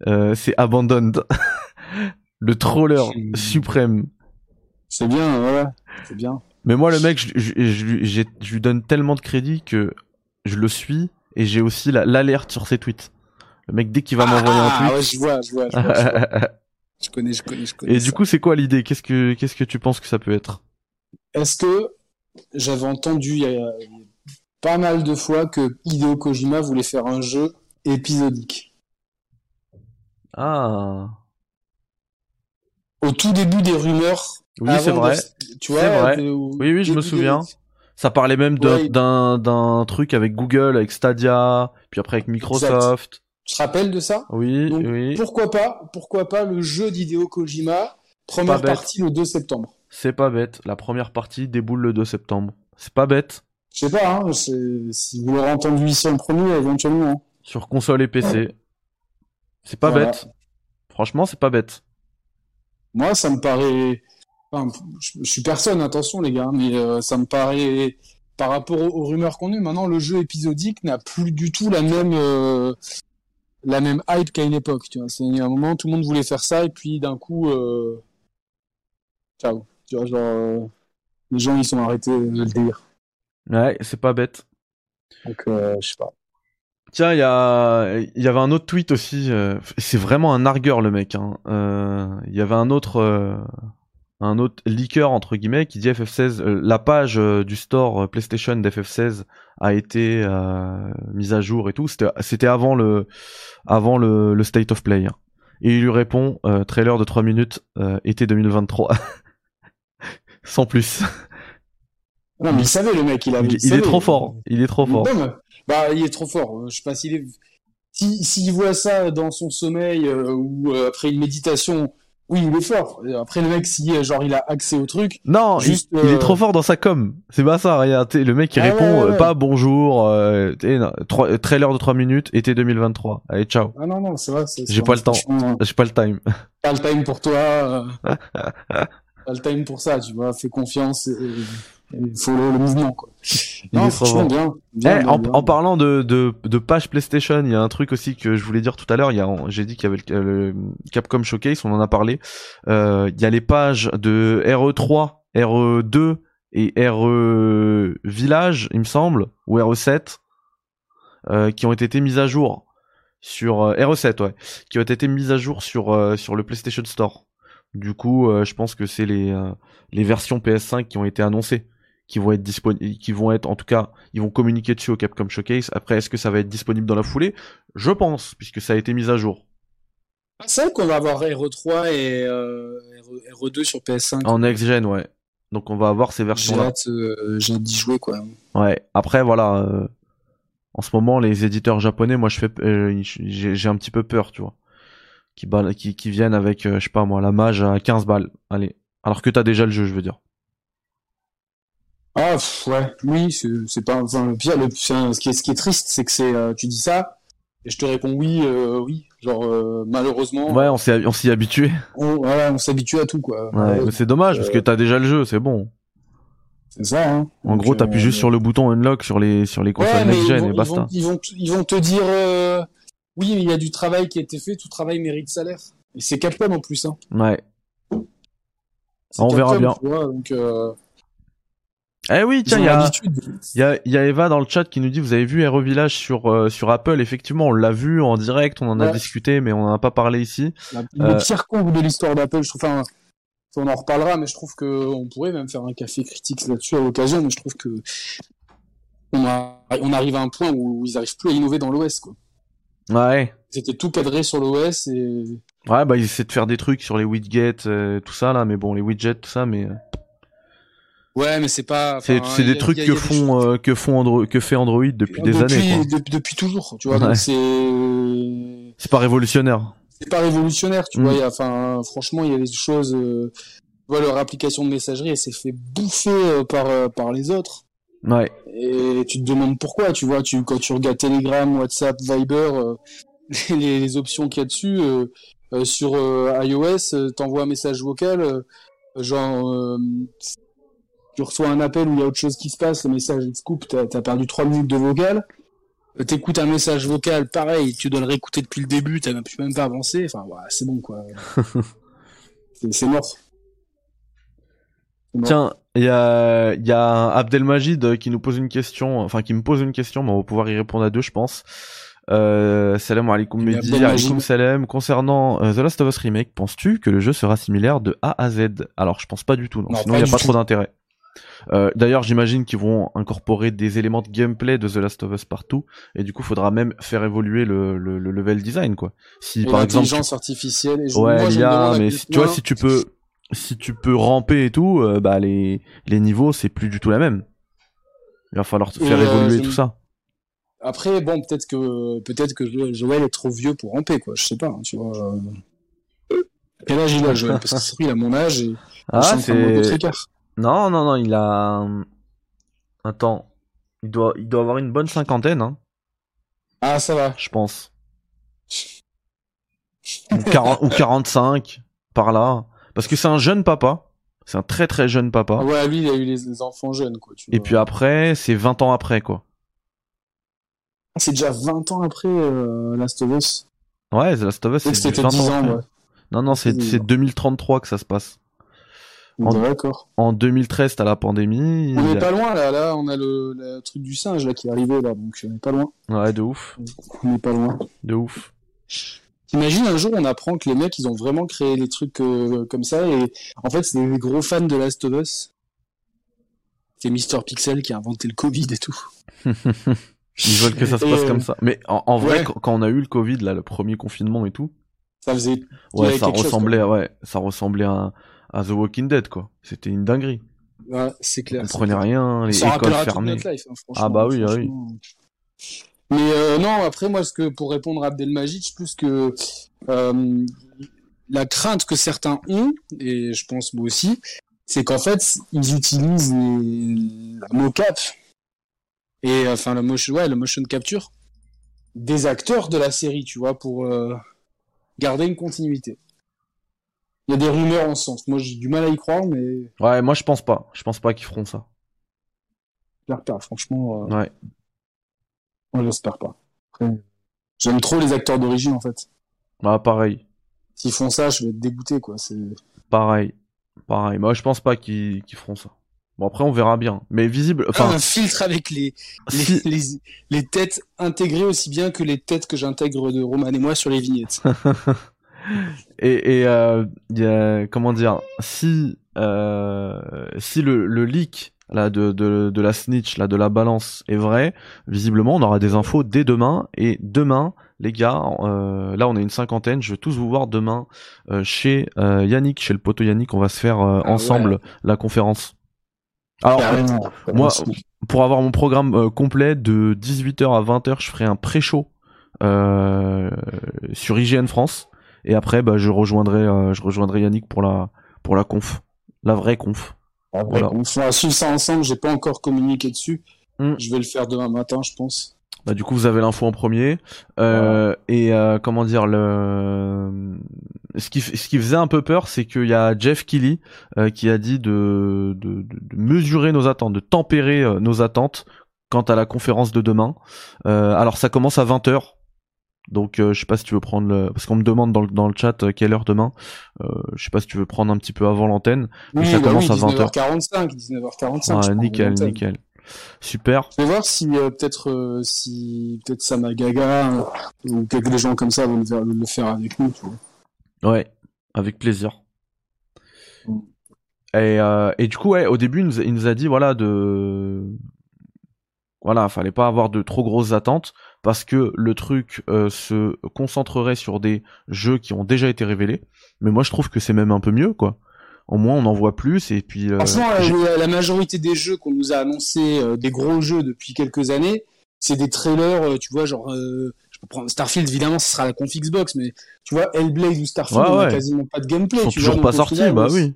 Euh, c'est Abandoned. le troller suprême. C'est bien, voilà, c'est bien. Mais moi, le mec, je, je, je, je, lui donne tellement de crédit que je le suis et j'ai aussi l'alerte sur ses tweets. Le mec, dès qu'il va m'envoyer un tweet. Ah ouais, je vois, je vois, je vois. je, connais, je connais, je connais. Et du coup, c'est quoi l'idée? Qu'est-ce que, qu'est-ce que tu penses que ça peut être? Est-ce que j'avais entendu il y a pas mal de fois que Hideo Kojima voulait faire un jeu épisodique? Ah. Au tout début des rumeurs. Oui, c'est vrai. Tu vois, vrai. oui, oui, je me souviens. Ça parlait même d'un d'un truc avec Google, avec Stadia, puis après avec Microsoft. Tu te rappelles de ça? Oui, oui. Pourquoi pas Pourquoi pas le jeu d'Hideo Kojima, première partie le 2 septembre C'est pas bête. La première partie déboule le 2 septembre. C'est pas bête. Je sais pas, hein, si vous l'aurez entendu ici en premier, éventuellement. Hein. Sur console et PC. C'est pas bête. Franchement, c'est pas bête. Moi, ça me paraît. Enfin, je, suis personne, attention les gars, mais euh, ça me paraît par rapport aux, rumeurs qu'on a maintenant, le jeu épisodique n'a plus du tout la même euh, la même hype qu'à une époque. Tu vois, c'est un moment tout le monde voulait faire ça et puis d'un coup, euh... ciao. Tu vois, genre euh, les gens ils sont arrêtés de le dire. Ouais, c'est pas bête. Donc euh, je sais pas. Tiens, il y a, il y avait un autre tweet aussi. Euh, c'est vraiment un argueur le mec. Hein. Il y avait un autre, un autre leaker entre guillemets qui dit FF16. la page du store PlayStation d'FF16 a été mise à jour et tout. C'était, avant le, avant le, le State of Play. Hein. Et il lui répond, euh, trailer de 3 minutes, euh, été 2023. Sans plus. Non, mais il savait, le mec, il avait. Il, est trop fort. Il est trop fort. bah, il est trop fort. Je sais pas s'il est. S'il si, voit ça dans son sommeil euh, ou après une méditation oui, il est fort. Après, le mec, si genre il a accès au truc. Non, juste, il, est euh, trop fort dans sa com. C'est pas ça, regarde. Le mec qui ah répond euh, pas bonjour, euh, trailer de 3 minutes, été 2023. Allez, ciao. Ah non, non, c'est vrai. J'ai pas le temps. J'ai pas le time. Pas le time pour toi. pas le time pour ça, tu vois. Fais confiance. Et il faut le, mouvement quoi. Non, franchement bien. bien, eh, en, parlant de, de, de, page PlayStation, il y a un truc aussi que je voulais dire tout à l'heure. Il y a, j'ai dit qu'il y avait le, Capcom Showcase, on en a parlé. Euh, il y a les pages de RE3, RE2 et RE Village, il me semble, ou RE7. euh, qui ont été mises à jour sur euh, RE7, ouais, qui ont été mises à jour sur euh, sur le PlayStation Store. Du coup, euh, je pense que c'est les euh, les versions PS5 qui ont été annoncées, qui vont être disponibles, qui vont être, en tout cas, ils vont communiquer dessus au Capcom Showcase. Après, est-ce que ça va être disponible dans la foulée? Je pense, puisque ça a été mis à jour. C'est vrai qu'on va avoir RE3 et euh, RE, 2 sur PS5. En next gen, ouais. Donc on va avoir ces J'ai versions-là. hâte, euh, j'ai hâte d'y jouer, quoi. Ouais. Après, voilà. euh, en ce moment, les éditeurs japonais, moi, je fais, euh, j'ai un petit peu peur, tu vois, qui, qui, qui viennent avec, euh, je sais pas moi, la mage à 15 balles. Allez. Alors que t'as déjà le jeu, je veux dire. Ah, pff, ouais, oui, c'est pas. Enfin, le pire, le, ce, qui est, ce qui est triste, c'est que c'est. euh, tu dis ça, et je te réponds oui, euh, oui. Genre, euh, malheureusement, Ouais, on s'est, on s'y habitué. on, voilà, on s'habitue à tout, quoi. Ouais. mais c'est dommage parce que t'as déjà le jeu, c'est bon. C'est ça, hein. En Donc, gros, t'appuies euh, juste sur le bouton unlock sur les, sur les consoles Ouais, next ils gen vont, et ils, basta. vont, ils, vont, ils vont te dire euh, oui, il y a du travail qui a été fait, tout travail mérite salaire. Et c'est Capcom en plus. Hein. Ouais. On verra bien. tu vois, donc, euh, Eh oui, tiens, il y a, y a, il y a Eva dans le chat qui nous dit, vous avez vu Hero Village sur, euh, sur Apple? Effectivement, on l'a vu en direct, on en a discuté, mais on en a pas parlé ici. La- Euh, Le pire con de l'histoire d'Apple, je trouve. Enfin, on en reparlera, mais je trouve que on pourrait même faire un café critique là-dessus à l'occasion. Mais je trouve que on, a- on arrive à un point où ils arrivent plus à innover dans l'OS. Quoi. Ouais. C'était tout cadré sur l'OS et Ouais, bah, ils essaient de faire des trucs sur les widgets, euh, tout ça, là, mais bon, les widgets, tout ça, mais, euh, ouais, mais c'est pas. c'est, des a- trucs a- que font, euh, que font Android, que fait Android depuis des depuis, années, quoi. de- depuis toujours, tu vois. Ouais. C'est C'est pas révolutionnaire. c'est pas révolutionnaire, tu Mm. vois. a- Enfin, franchement, il y a des choses. euh, tu vois, leur application de messagerie, elle s'est fait bouffer euh, par euh, par les autres. Ouais. Et tu te demandes pourquoi, tu vois. Tu quand tu regardes Telegram, WhatsApp, Viber, les, les options qu'il y a dessus sur iOS, t'envoies un message vocal, euh, genre. Euh, tu reçois un appel où il y a autre chose qui se passe, le message il se coupe, t'as as perdu 3 minutes de vocal. Euh, T'écoutes un message vocal, pareil, tu dois le réécouter depuis le début, t'as même, même pas avancer, enfin c'est bon quoi. C'est- mort. Tiens, il y a, y a Abdelmajid qui nous pose une question, enfin qui me pose une question, mais on va pouvoir y répondre à deux, je pense. Euh, salam alaikum Mehdi, alaikum salam. Concernant euh, The Last of Us Remake, penses-tu que le jeu sera similaire de A à Z? Alors, je pense pas du tout, non. Non, sinon il y a pas tout. trop d'intérêt. Euh, D'ailleurs, j'imagine qu'ils vont incorporer des éléments de gameplay de The Last of Us partout, et du coup, faudra même faire évoluer le, le, le level design, quoi. Si Et par exemple, tu l'intelligence artificielle. Et je, Ouais, moi, à mais si- tu vois, si tu peux, si tu peux ramper et tout, euh, bah les les niveaux c'est plus du tout la même. Il va falloir faire euh, évoluer tout ça. Après, bon, peut-être que peut-être que Jo- Joël est trop vieux pour ramper, quoi. Je sais pas, hein, tu vois. euh. Quel âge il a, Joël? Parce que c'est il a mon âge et Ah, c'est. Non non non, il a attends, il doit il doit avoir une bonne cinquantaine, hein, Ah, ça va. je pense. Ou 40 ou 45 par là, parce que c'est un jeune papa. C'est un très très jeune papa. Ouais, lui, il a eu les, les enfants jeunes, quoi. Tu Et vois. puis après, c'est 20 ans après quoi. C'est déjà 20 ans après euh, Last of Us. Ouais, The Last of Us, c'est c'était 20 10 ans ans, après. ouais. Non non, c'est Dix c'est ans. 2033 que ça se passe. En- D'accord. En 2013, t'as la pandémie. On est a- pas loin, là. Là, on a le, le truc du singe, là, qui est arrivé, là. Donc, on est pas loin. Ouais, de ouf, On est pas loin. de ouf. T'imagines un jour on apprend que les mecs ils ont vraiment créé des trucs euh, comme ça et en fait c'est des gros fans de Last of Us. C'est Mister Pixel qui a inventé le Covid et tout. Ils veulent que ça se passe euh, comme ça. Mais en, en vrai, ouais. quand, on a eu le Covid, là, le premier confinement et tout, Ça faisait ouais, ça chose, ressemblait, ouais, ça ressemblait à, à The Walking Dead, quoi. C'était une dinguerie. ouais, c'est On clair. c'est comprenait clair. rien, les Ça écoles toute fermées. notre life, hein, Ah bah oui, ah oui. Mais euh, non, après moi ce que pour répondre à Abdelmajid, plus que euh, la crainte que certains ont et je pense moi aussi, c'est qu'en fait ils utilisent les, la mocap et enfin la motion ouais, la motion capture des acteurs de la série, tu vois, pour euh, garder une continuité. Il y a des rumeurs en ce sens. Moi j'ai du mal à y croire, mais Ouais, moi je pense pas. Je pense pas qu'ils feront ça. j'espère pas. Franchement, euh, Ouais. moi j'espère pas. Après, J'aime trop les acteurs d'origine en fait. Ah, pareil. S'ils font ça, je vais être dégoûté, quoi. C'est... Pareil. Pareil. Moi, je pense pas qu'ils feront ça. Bon après on verra bien. Mais visible, enfin un filtre avec les les, Si- les les têtes intégrées aussi bien que les têtes que j'intègre de Roman et moi sur les vignettes. et, et euh, y a, comment dire, si euh, si le, le leak là de, de de la snitch là de la balance est vrai, visiblement on aura des infos dès demain. Et demain les gars, euh, là on est une cinquantaine, je vais tous vous voir demain euh, chez euh, Yannick, chez le poteau Yannick, on va se faire euh, Ah ensemble la conférence. Alors moi, pour avoir mon programme euh, complet de 18h à 20h, je ferai un pré-show euh, sur IGN France et après bah, je rejoindrai euh, je rejoindrai Yannick pour la pour la conf, la vraie conf. voilà. On fera suivre ça ensemble. J'ai pas encore communiqué dessus. Hmm. Je vais le faire demain matin, je pense. Bah, du coup, vous avez l'info en premier. Euh, Et euh, comment dire le ce qui ce qui faisait un peu peur, c'est qu'il y a Jeff Keighley euh, qui a dit de, de, de, de mesurer nos attentes, de tempérer euh, nos attentes quant à la conférence de demain. Euh, alors ça commence à 20h. Donc euh, je sais pas si tu veux prendre le... parce qu'on me demande dans le, dans le chat euh, quelle heure demain. Euh, je sais pas si tu veux prendre un petit peu avant l'antenne. Oui, ça bah commence oui, à 20h. 19h45, 19h45. Ouais, je prends nickel, nickel. Super. Je vais voir si peut-être si peut-être Sama Gaga euh, ou quelques des gens comme ça veulent le faire, veulent le faire avec nous. Tu vois. Ouais, avec plaisir. Mm. Et, et du coup, ouais, au début, il nous, a- il nous a dit, voilà, de... Voilà, fallait pas avoir de trop grosses attentes, parce que le truc euh, se concentrerait sur des jeux qui ont déjà été révélés. Mais moi, je trouve que c'est même un peu mieux, quoi. Au moins, on en voit plus, et puis... euh, Franchement, j'ai- la, majorité des jeux qu'on nous a annoncés, euh, des gros jeux depuis quelques années, c'est des trailers, euh, tu vois, genre, euh, je peux prendre Starfield, évidemment, ce sera la conf Xbox, mais tu vois, Hellblade ou Starfield, Ouais, on a ouais. quasiment pas de gameplay. ils sont tu toujours pas sortis, bah oui.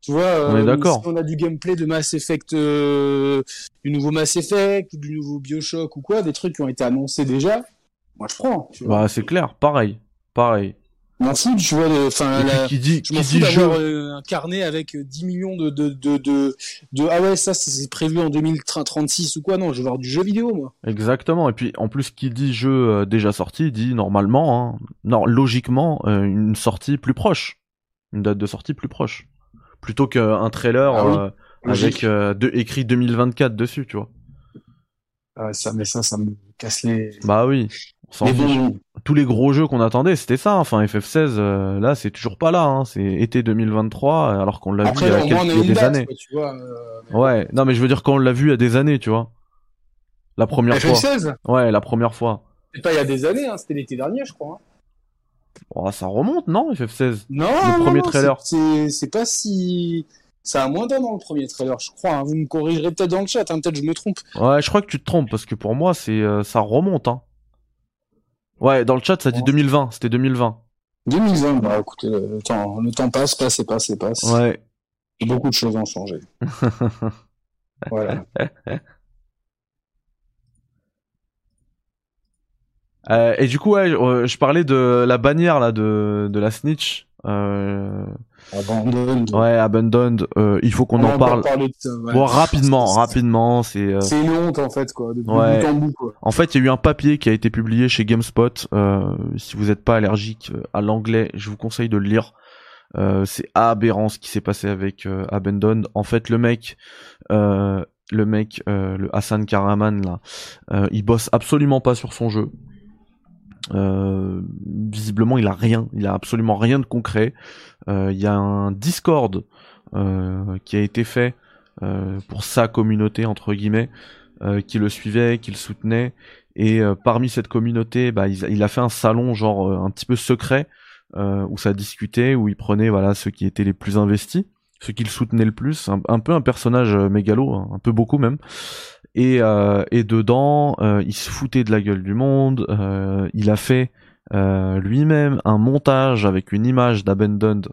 Tu vois, On est euh, d'accord. si on a du gameplay de Mass Effect, euh, du nouveau Mass Effect, du nouveau Bioshock ou quoi, des trucs qui ont été annoncés déjà, moi je prends. Tu vois. Bah, c'est clair, pareil. Pareil. Je m'en fous, tu vois, enfin, qui dit, je m'en fous d'avoir euh, un carnet avec euh, 10 millions de, de, de, de, de- ah ouais, ça c'est prévu en 2036 ou quoi, non, je veux voir du jeu vidéo, moi. Exactement. Et puis en plus, qui dit jeu déjà sorti dit normalement, hein, non, logiquement, euh, une sortie plus proche, une date de sortie plus proche, plutôt qu'un trailer Ah oui. euh, avec euh, de, écrit 2024 dessus, tu vois. Ah, ça, mais ça, ça me casse les... Bah oui. Mais bon, Tous les gros jeux qu'on attendait, c'était ça. Enfin, FF16, euh, là, c'est toujours pas là. Hein. C'est été 2023, euh, alors qu'on l'a vu il y a, quelques- a il y a une des date, années. quoi, tu vois. Euh, Ouais. Non, mais je veux dire quand on l'a vu il y a des années, tu vois. La première fois. FF16 Ouais, la première fois. C'est pas il y a des années, hein, c'était l'été dernier, je crois. hein. Oh, ça remonte, non, FF16 Non, Le non, premier non, trailer. c'est- pas si... Ça a moins d'un an, le premier trailer, je crois. hein. Vous me corrigerez peut-être dans le chat, hein, peut-être je me trompe. Ouais, je crois que tu te trompes parce que pour moi, c'est euh, ça remonte. Hein. Ouais, dans le chat, ça dit Ouais. 2020. C'était 2020. 2020, bah écoutez, le, le temps, le temps passe, passe et passe et passe. Ouais. Beaucoup de choses ont changé. voilà. Euh, et du coup, ouais, euh, je parlais de la bannière là de de la snitch. Euh, Abandon. ouais, abandoned. Euh, il faut qu'on en parle. parlé de ça, ouais. Bon, rapidement, rapidement. C'est euh, C'est une honte en fait, quoi. Bout Ouais. en bout, quoi. En fait, il y a eu un papier qui a été publié chez GameSpot. Euh, si vous n'êtes pas allergique euh, à l'anglais, je vous conseille de le lire. Euh, c'est aberrant ce qui s'est passé avec euh, Abandon. En fait, le mec, euh, le mec, euh, le Hassan Karaman là, euh, il bosse absolument pas sur son jeu. Euh, visiblement, il a rien. Il a absolument rien de concret. Euh, Il y a un Discord euh, qui a été fait euh, pour sa communauté entre guillemets euh, qui le suivait, qui le soutenait. Et parmi cette communauté, bah, il, a fait un salon genre un petit peu secret où ça discutait, où il prenait voilà ceux qui étaient les plus investis, ceux qui le soutenaient le plus, un, un peu un personnage mégalo, hein, un peu beaucoup même. Et, euh, et dedans, euh, il se foutait de la gueule du monde. euh, il a fait lui-même un montage avec une image d'Abandoned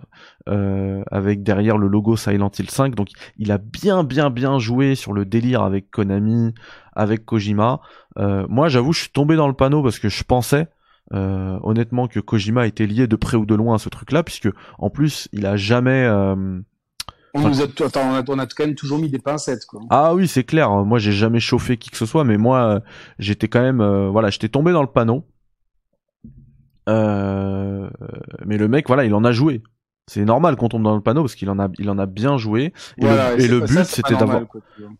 avec derrière le logo Silent Hill 5. Donc il a bien bien bien joué sur le délire avec Konami, avec Kojima. Moi j'avoue je suis tombé dans le panneau parce que je pensais honnêtement que Kojima était lié de près ou de loin à ce truc-là puisque en plus il a jamais On, nous a, attends, on, a, on a quand même toujours mis des pincettes, quoi. ah oui, c'est clair. Moi, j'ai jamais chauffé qui que ce soit, mais moi, euh, j'étais quand même, euh, voilà, j'étais tombé dans le panneau. Euh, mais le mec, voilà, il en a joué. C'est normal qu'on tombe dans le panneau parce qu'il en a, il en a bien joué. Et le, but, c'était d'avoir,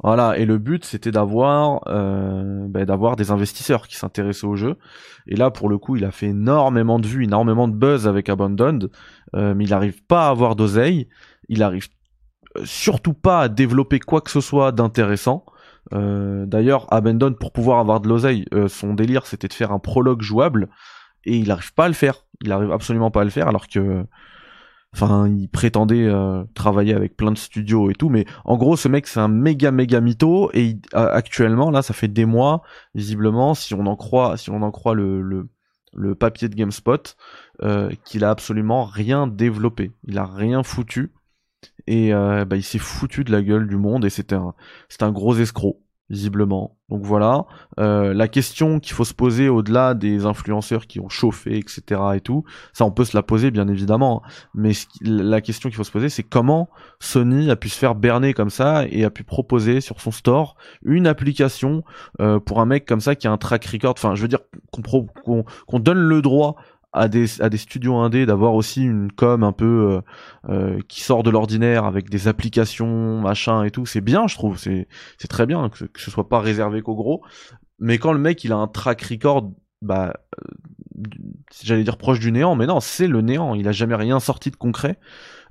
voilà, et le but, c'était d'avoir, euh, ben, d'avoir des investisseurs qui s'intéressaient au jeu. Et là, pour le coup, il a fait énormément de vues, énormément de buzz avec Abandoned, euh, mais il n'arrive pas à avoir d'oseille. Il arrive surtout pas à développer quoi que ce soit d'intéressant. Euh, D'ailleurs, Abandoned, pour pouvoir avoir de l'oseille, euh, son délire, c'était de faire un prologue jouable, et il n'arrive pas à le faire. Il arrive absolument pas à le faire, alors que Enfin, il prétendait euh, travailler avec plein de studios et tout, mais en gros, ce mec, c'est un méga méga mytho et actuellement, là, ça fait des mois, visiblement, si on en croit, si on en croit le le, le papier de Gamespot, qu'il a absolument rien développé. Il a rien foutu et euh, bah, il s'est foutu de la gueule du monde et c'était un gros escroc visiblement. Donc voilà, euh, la question qu'il faut se poser au-delà des influenceurs qui ont chauffé, etc. et tout, ça on peut se la poser bien évidemment, hein. mais la question qu'il faut se poser c'est comment Sony a pu se faire berner comme ça et a pu proposer sur son store une application euh, pour un mec comme ça qui a un track record, enfin je veux dire qu'on donne le droit à des, à des studios indés d'avoir aussi une com un peu euh, euh, qui sort de l'ordinaire avec des applications machin et tout. C'est bien je trouve. C'est c'est très bien que, ce soit pas réservé qu'aux gros. Mais quand le mec il a un track record bah euh, j'allais dire proche du néant mais non c'est le néant. Il a jamais rien sorti de concret.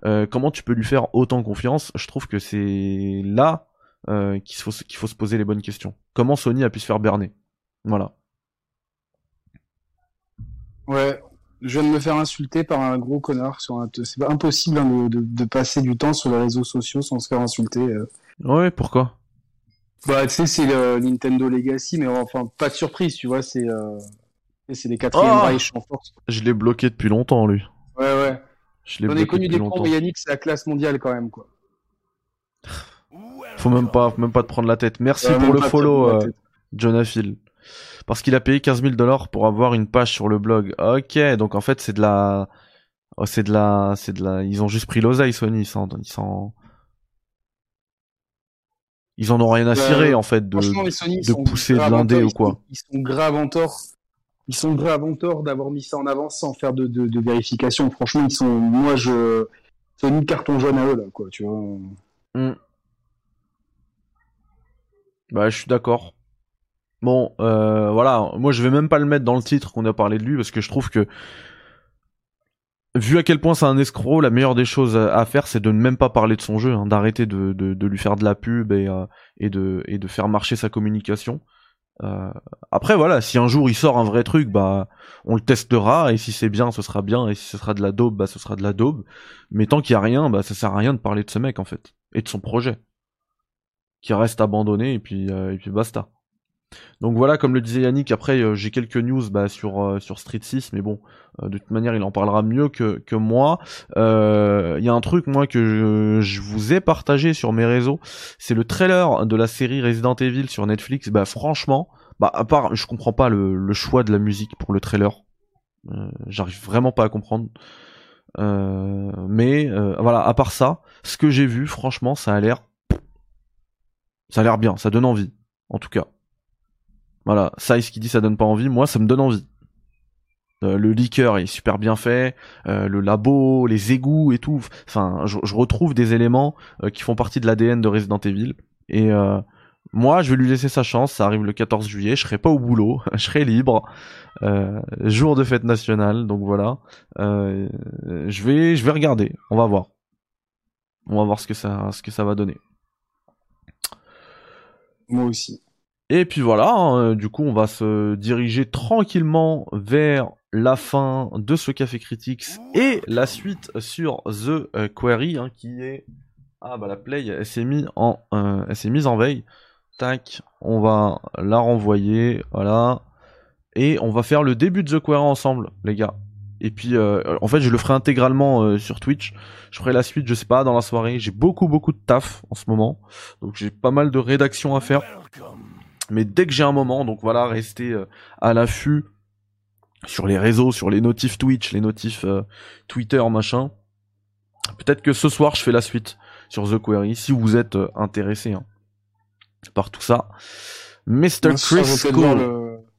Euh, comment tu peux lui faire autant confiance? Je trouve que c'est là euh, qu'il faut qu'il faut se poser les bonnes questions. Comment Sony a pu se faire berner? Voilà. Ouais, je viens de me faire insulter par un gros connard sur un. C'est pas impossible hein, de, de, passer du temps sur les réseaux sociaux sans se faire insulter. Euh. Ouais, pourquoi? Bah, tu sais, c'est le Nintendo Legacy, mais enfin, pas de surprise, tu vois, c'est. Euh... C'est les quatrièmes oh en force. Je l'ai bloqué depuis longtemps, lui. Ouais, ouais. Je l'ai bloqué connu des mais Yannick, c'est la classe mondiale quand même, quoi. Faut même pas, même pas te prendre la tête. Merci pour le follow, euh, Jonah Phil parce qu'il a payé 15 000 dollars pour avoir une page sur le blog. Ok, donc en fait c'est de la, oh, c'est de la, c'est de la, ils ont juste pris l'oseille Sony, ils s'en, ils s'en, ils en ont rien à cirer en fait de, de pousser de l'indé ou quoi. Ils sont grave en tort. Ils sont grave en tort d'avoir mis ça en avance sans faire de, de, de, vérification. Franchement, ils sont, moi je, Sony carton jaune à eux là, quoi, tu vois. Hmm. Bah, je suis d'accord. Bon, euh, voilà, moi je vais même pas le mettre dans le titre qu'on a parlé de lui parce que je trouve que vu à quel point c'est un escroc, la meilleure des choses à faire, c'est de ne même pas parler de son jeu, hein, d'arrêter de, lui faire de la pub et, euh, de faire marcher sa communication. Euh, après voilà, si un jour il sort un vrai truc, bah on le testera et si c'est bien, ce sera bien et si ce sera de la daube, bah ce sera de la daube. Mais tant qu'il y a rien, bah ça sert à rien de parler de ce mec en fait et de son projet qui reste abandonné et puis et puis basta. Donc voilà, comme le disait Yannick, après euh, j'ai quelques news bah, sur euh, sur Street 6, mais bon, euh, de toute manière il en parlera mieux que que moi. Il y a un truc moi que je, vous ai partagé sur mes réseaux, c'est le trailer de la série Resident Evil sur Netflix. Bah franchement, bah à part, je comprends pas le, le choix de la musique pour le trailer. J'arrive vraiment pas à comprendre. mais voilà, à part ça, ce que j'ai vu, franchement, ça a l'air, ça a l'air bien, ça donne envie, en tout cas. Voilà, Size qui dit ça donne pas envie, moi ça me donne envie. Euh, le liqueur est super bien fait, euh, le labo, les égouts et tout. Enfin, je, retrouve des éléments euh, qui font partie de l'ADN de Resident Evil. Et moi, je vais lui laisser sa chance. Ça arrive le 14 juillet. Je serai pas au boulot, je serai libre. jour de fête nationale, donc voilà. je vais, je vais regarder. On va voir. On va voir ce que ça, ce que ça va donner. Moi aussi. Et puis voilà, hein, euh, du coup on va se diriger tranquillement vers la fin de ce Café Critics et la suite sur The euh, Query hein, qui est... Ah bah la play elle s'est mise en, euh, elle s'est mise en veille. Tac, on va la renvoyer, voilà. Et on va faire le début de The Query ensemble, les gars. Et puis, en fait, je le ferai intégralement sur Twitch. Je ferai la suite, je sais pas, dans la soirée. J'ai beaucoup, beaucoup de taf en ce moment. Donc, j'ai pas mal de rédaction à faire. Mais dès que j'ai un moment, donc voilà, restez euh, à l'affût sur les réseaux, sur les notifs Twitch, les notifs euh, Twitter, machin. Peut-être que ce soir je fais la suite sur The Query si vous êtes euh, intéressé hein, par tout ça. Mr. Chris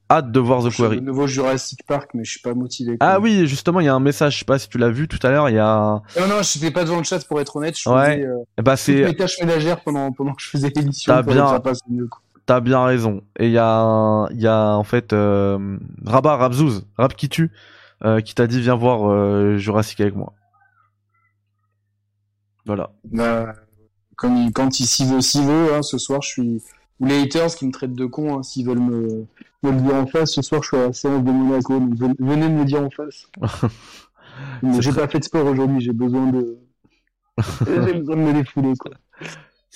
hâte de voir The Je Quarry. Le nouveau Jurassic Park, mais je suis pas motivé. Ah oui, justement, il y a un message, je sais pas si tu l'as vu tout à l'heure, il y a... Non, non, je n'étais pas devant le chat pour être honnête. Je Ouais. faisais euh, Bah mes tâches ménagères pendant, pendant que je faisais l'émission. T'as bien- T'as bien raison. Et il y a, il y a en fait euh, Rabat Rabzouz, Rab qui tue, euh, qui t'a dit viens voir euh, Jurassic avec moi. Voilà. Bah, comme il- quand il s'y veut, s'y veut, hein, ce soir, je suis. Ou les haters qui me traitent de con, hein, s'ils veulent me, me le dire en face, ce soir, je suis à la séance de Monaco. Donc venez me le dire en face. J'ai très- pas fait de sport aujourd'hui, j'ai besoin de. j'ai besoin de me défouler, quoi.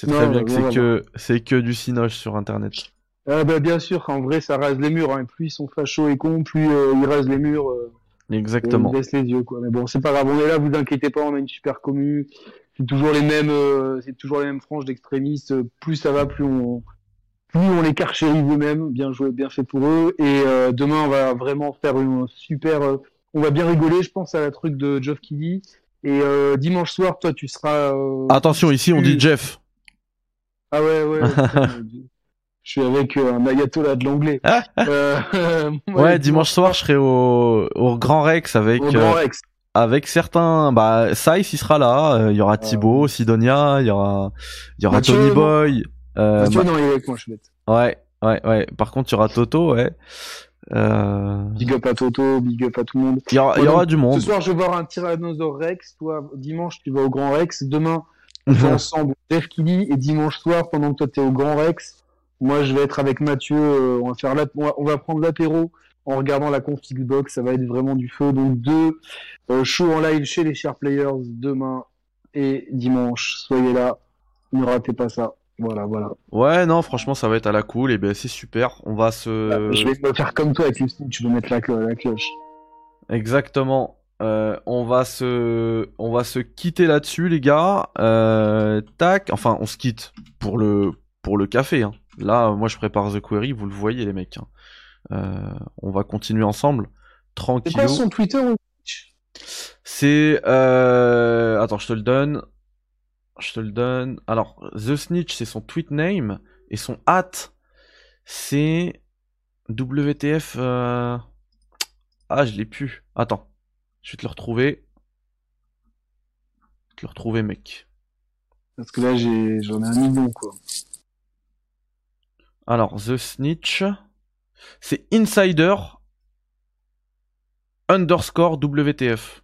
C'est très bien que c'est que c'est que du cinoche sur internet. Ah bah bien sûr, en vrai, ça rase les murs. Hein. Plus ils sont fachos et cons, plus euh, ils rasent les murs. euh, et Exactement. ils baissent les yeux, quoi. Mais bon, c'est pas grave, on est là, vous inquiétez pas, on a une super commu. C'est toujours les mêmes, euh, c'est toujours les mêmes franges d'extrémistes. Plus ça va, plus on, plus on les carchérise eux-mêmes. Bien joué, bien fait pour eux. Et euh, demain, on va vraiment faire une super. euh, on va bien rigoler, je pense à la truc de Geoff Kelly. Et euh, dimanche soir, toi, tu seras. euh, Attention, ici on dit Jeff. Ah ouais, ouais. je suis avec euh, un ayatollah de l'anglais. Euh, Ouais, dimanche soir, je serai au, au Grand Rex avec Au euh, Grand Rex. avec certains. Bah, Saïs il sera là. euh, Il y aura Thibaut, Sidonia, il y aura il y aura Mathieu, Tony. Boy. euh, Mathieu, bah, non, il est avec moi, je suis bête. ouais, ouais, ouais. Par contre, il y aura Toto, ouais. Euh, Big up à Toto, big up à tout le monde. Il y aura, y aura donc, du monde. Ce soir, je vais voir un Tyrannosaure Rex. Toi, dimanche, tu vas au Grand Rex. Demain, on fait ensemble Jeff Kelly. Et dimanche soir, pendant que toi, t'es au Grand Rex, moi, je vais être avec Mathieu. euh, on va faire la... on va, prendre l'apéro en regardant la config box. Ça va être vraiment du feu. Donc, deux euh, shows en live chez les Share Players demain et dimanche. Soyez là. Ne ratez pas ça. Voilà, voilà. Ouais, non, franchement, ça va être à la cool. Et ben, c'est super. On va se. Je vais me faire comme toi avec le. Je vais mettre la, clo- la cloche. Exactement. Euh, on va se, on va se quitter là-dessus, les gars. Euh, tac. Enfin, on se quitte pour le, pour le café. Hein. Là, moi, je prépare The Query. Vous le voyez, les mecs. hein. Euh, on va continuer ensemble, C'est quoi son Twitter ou C'est, euh... attends, je te le donne. Je te le donne. Alors, The Snitch, c'est son tweet name et son hat, c'est WTF. euh, Ah, je l'ai plus. Attends, je vais te le retrouver. Je vais te le retrouver, mec. Parce que là, j'ai, j'en ai un million, quoi. Alors, The Snitch, c'est Insider underscore WTF.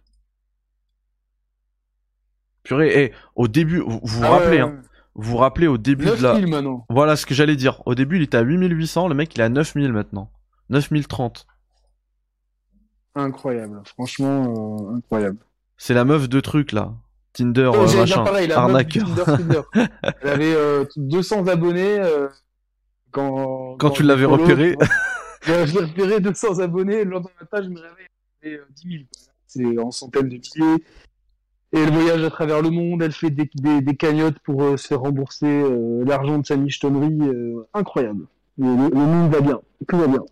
Purée, et au début, vous vous, Ah rappelez, ouais, hein, vous vous rappelez au début 9 de la... 000 maintenant. Voilà ce que j'allais dire. Au début, il était à 8800, le mec, il est à 9000 maintenant. 9030. Incroyable. Franchement, euh, incroyable. C'est la meuf de truc, là. Tinder, Oh, euh, machin. pareil, la meuf Arnaqueur. Tinder Tinder. Elle avait euh, 200 abonnés euh, quand, Quand tu l'avais repéré. je l'ai repéré 200 abonnés. Le lendemain matin, je me réveille, euh, 10 000. quoi. C'est en centaines de milliers. Et elle voyage à travers le monde, elle fait des, des, des cagnottes pour euh, se faire rembourser euh, l'argent de sa michetonnerie. euh, incroyable. Le, le, le monde va bien, tout va bien.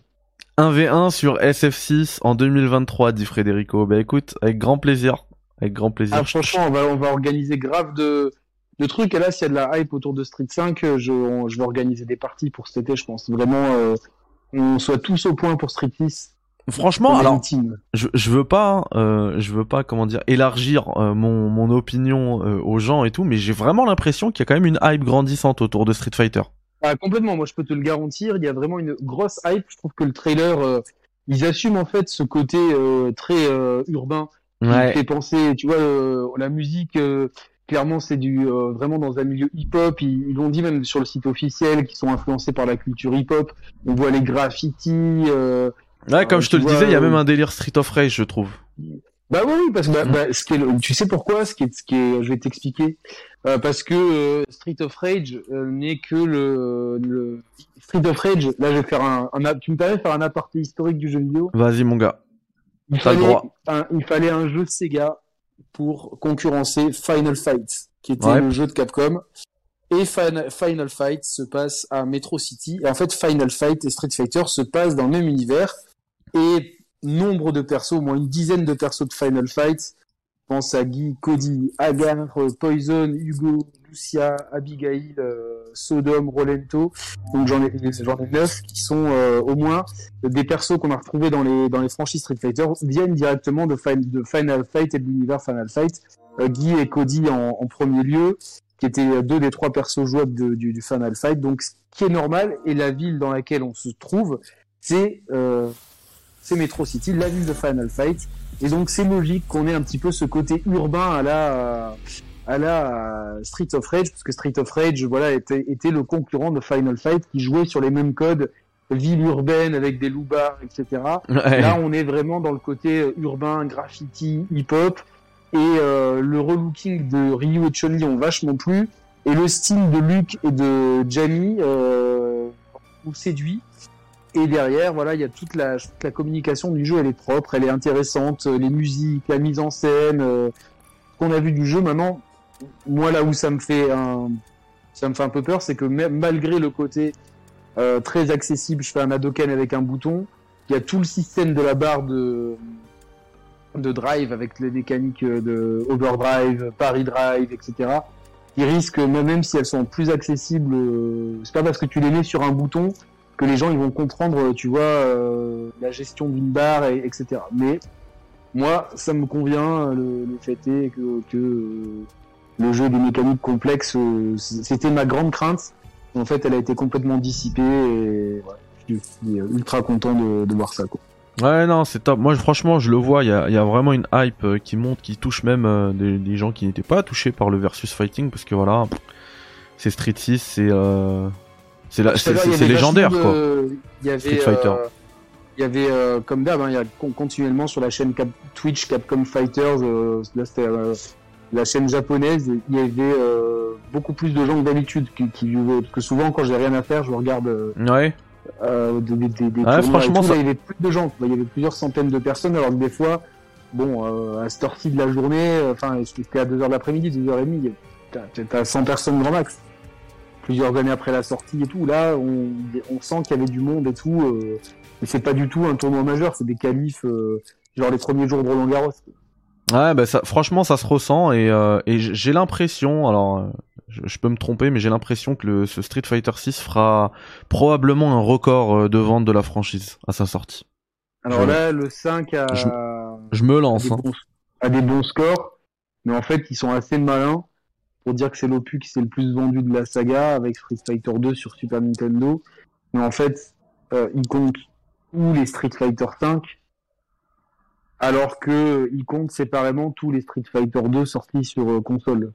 1v1 sur SF6 en 2023, dit Frédérico. Bah écoute, avec grand plaisir. Avec grand plaisir. Ah, franchement, on va, on va organiser grave de, de trucs. Et là, s'il y a de la hype autour de Street 5, euh, je, on- je vais organiser des parties pour cet été, je pense. Vraiment, euh, on soit tous au point pour Street 6. Franchement, alors, je, je veux pas, euh, je veux pas, comment dire, élargir euh, mon, mon opinion euh, aux gens et tout, mais j'ai vraiment l'impression qu'il y a quand même une hype grandissante autour de Street Fighter. Ah, complètement, moi je peux te le garantir, il y a vraiment une grosse hype. Je trouve que le trailer, euh, ils assument en fait ce côté euh, très euh, urbain qui fait penser, tu vois, la musique, clairement c'est du vraiment dans un milieu hip-hop. Ils l'ont dit même sur le site officiel, qui sont influencés par la culture hip-hop. On voit les graffitis. Ouais, comme je te le vois, disais, il y a même un délire Street of Rage, je trouve. Bah oui, parce que bah, Mm. bah, ce qui est le- tu sais pourquoi ce qui est, ce qui est, je vais t'expliquer. Euh, parce que euh, Street of Rage euh, n'est que le, le Street of Rage. Là, je vais faire un, un tu me permets de faire un aparté historique du jeu vidéo? Vas-y, mon gars. Il T'as le fallait, droit. un, il fallait un jeu Sega pour concurrencer Final Fight, qui était Ouais. le jeu de Capcom. Et Final, Final Fight se passe à Metro City. Et en fait, Final Fight et Street Fighter se passent dans le même univers. Et nombre de persos, au moins une dizaine de persos de Final Fight. Je pense à Guy, Cody, Agar, euh, Poison, Hugo, Lucia, Abigail, euh, Sodom, Rolento. Donc j'en ai, neuf qui sont au moins des persos qu'on a retrouvés dans les dans les franchises Street Fighter viennent directement de, Final Fight et de l'univers Final Fight. Guy et Cody en, premier lieu, qui étaient deux des trois persos jouables de, du, Final Fight. Donc ce qui est normal et la ville dans laquelle on se trouve, c'est c'est Metro City, la ville de Final Fight. Et donc c'est logique qu'on ait un petit peu ce côté urbain à la à la Street of Rage, parce que Street of Rage, voilà, était, était le concurrent de Final Fight qui jouait sur les mêmes codes, ville urbaine avec des loupards, etc. Là, on est vraiment dans le côté urbain, graffiti, hip-hop, et euh, le relooking de Ryu et Chun-Li ont vachement plu, et le style de Luke et de Jamie euh, nous séduit. Et derrière, voilà, il y a toute la, communication du jeu, elle est propre, elle est intéressante, les musiques, la mise en scène, euh, ce qu'on a vu du jeu. Maintenant, moi là où ça me fait un, ça me fait un peu peur, c'est que même, malgré le côté euh, très accessible, je fais un Hadoken avec un bouton, il y a tout le système de la barre de de drive avec les mécaniques de overdrive, Paris drive, etc. qui risquent, même si elles sont plus accessibles, euh, c'est pas parce que tu les mets sur un bouton que les gens ils vont comprendre, tu vois, euh, la gestion d'une barre, et, etc. Mais moi, ça me convient. Le, le fait est que, que euh, le jeu des mécaniques complexes, euh, c'était ma grande crainte. En fait, elle a été complètement dissipée et ouais, je suis ultra content de, de voir ça. Quoi. Ouais, non, c'est top. Moi, franchement, je le vois. Il y a, y a, vraiment une hype qui monte, qui touche même des, des, gens qui n'étaient pas touchés par le versus fighting, parce que voilà, c'est Street 6, c'est euh, c'est légendaire, quoi. Il y avait, Street Fighter. Euh, il y avait, euh, comme d'hab, hein, il y a continuellement sur la chaîne Cap Twitch Capcom Fighters, euh, là c'était la chaîne japonaise, il y avait beaucoup plus de gens que d'habitude qui, qui parce que souvent quand j'ai rien à faire, je regarde. ouais. Euh, des, des, des ouais, franchement, ça... il y avait plus de gens, il y avait plusieurs centaines de personnes, alors que des fois, bon, euh, à cette heure-ci de la journée, enfin, c'était à 2h de l'après-midi, 2h30, t'as 100 personnes grand max plusieurs années après la sortie et tout. Là, on, on sent qu'il y avait du monde et tout. Euh, et c'est pas du tout un tournoi majeur, c'est des qualifs, euh, genre les premiers jours de Roland Garros. Ouais, bah ça, franchement, ça se ressent et, euh, et j'ai l'impression, alors euh, je, peux me tromper, mais j'ai l'impression que le, ce Street Fighter 6 fera probablement un record euh, de vente de la franchise à sa sortie. Alors là, le 5 a, je, me lance, a des, hein. a des bons scores, mais en fait, ils sont assez malins pour dire que c'est l'opus qui s'est le plus vendu de la saga avec Street Fighter 2 sur Super Nintendo. Mais en fait, euh, il compte tous les Street Fighter 5 alors que il compte séparément tous les Street Fighter 2 sortis sur euh, console.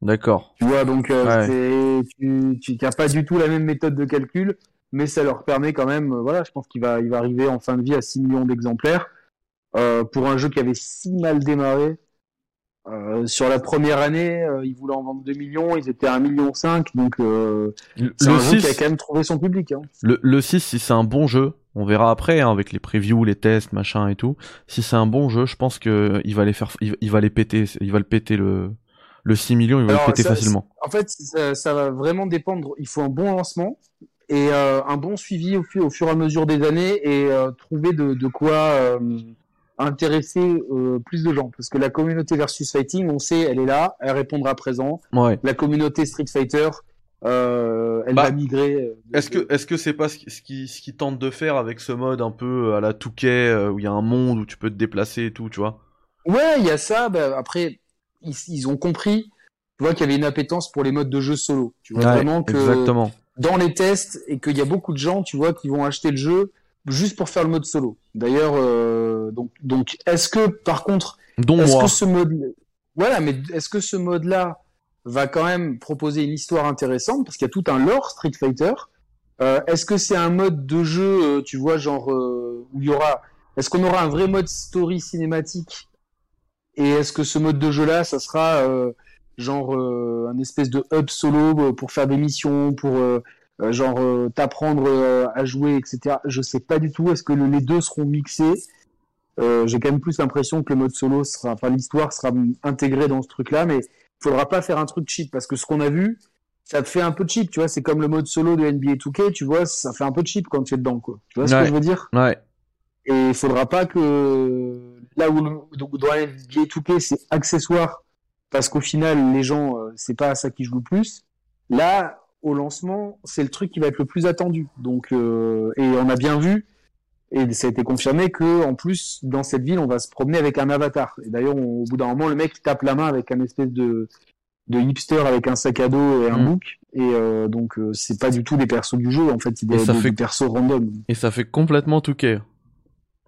D'accord. Tu vois, donc euh, tu, tu n'as pas du tout la même méthode de calcul, mais ça leur permet quand même, voilà, je pense qu'il va, il va arriver en fin de vie à 6 millions d'exemplaires. Pour un jeu qui avait si mal démarré, euh, sur la première année, euh, ils voulaient en vendre 2 millions, ils étaient à 1 million 5, donc euh, c'est un 6, jeu qui a quand même trouvé son public. Hein. Le, le 6, si c'est un bon jeu, on verra après hein, avec les previews, les tests, machin et tout. Si c'est un bon jeu, je pense que il va les faire, il, il, va les péter, il va le péter le le 6 millions, il va Alors, le péter ça, facilement. En fait, ça, ça, va vraiment dépendre. Il faut un bon lancement et euh, un bon suivi au, au, fur et à mesure des années et euh, trouver de, de quoi intéresser euh, plus de gens parce que la communauté versus fighting on sait elle est là elle répondra présent ouais. la communauté street fighter euh, elle bah, va migrer euh, est-ce que est-ce que c'est pas ce qui ce qui, ce qui tente de faire avec ce mode un peu à la Touquet où il y a un monde où tu peux te déplacer et tout tu vois? Ouais il y a ça bah, après ils, ils, ont compris tu vois qu'il y avait une appétence pour les modes de jeu solo tu vois ouais, vraiment que exactement. dans les tests et qu'il y a beaucoup de gens tu vois qui vont acheter le jeu juste pour faire le mode solo. D'ailleurs, euh, donc, donc, est-ce que, par contre, est-ce que ce mode, voilà, mais est-ce que ce mode-là va quand même proposer une histoire intéressante parce qu'il y a tout un lore Street Fighter. Euh, est-ce que c'est un mode de jeu, euh, tu vois, genre euh, où il y aura, est-ce qu'on aura un vrai mode story cinématique et est-ce que ce mode de jeu-là, ça sera genre un espèce de hub solo pour faire des missions, pour genre euh, t'apprendre euh, à jouer, etc. Je sais pas du tout. Est-ce que le, les deux seront mixés J'ai quand même plus l'impression que le mode solo sera, enfin l'histoire sera intégrée dans ce truc-là, mais il faudra pas faire un truc cheap parce que ce qu'on a vu, ça fait un peu cheap, tu vois. C'est comme le mode solo de NBA 2K, tu vois, ça fait un peu cheap quand tu es dedans, quoi. Tu vois ce que je veux dire? Ouais. Et il faudra pas que là où donc dans NBA 2K c'est accessoire parce qu'au final les gens c'est pas à ça qui jouent le plus. Là au lancement, c'est le truc qui va être le plus attendu. Donc, euh, et on a bien vu, et ça a été confirmé que en plus dans cette ville, on va se promener avec un avatar. Et d'ailleurs, au bout d'un moment, le mec il tape la main avec un espèce de de hipster avec un sac à dos et un Mm. book. Et euh, donc, euh, c'est pas du tout des persos du jeu. En fait, c'est des, des- fait- des persos random. Et ça fait complètement Touquet.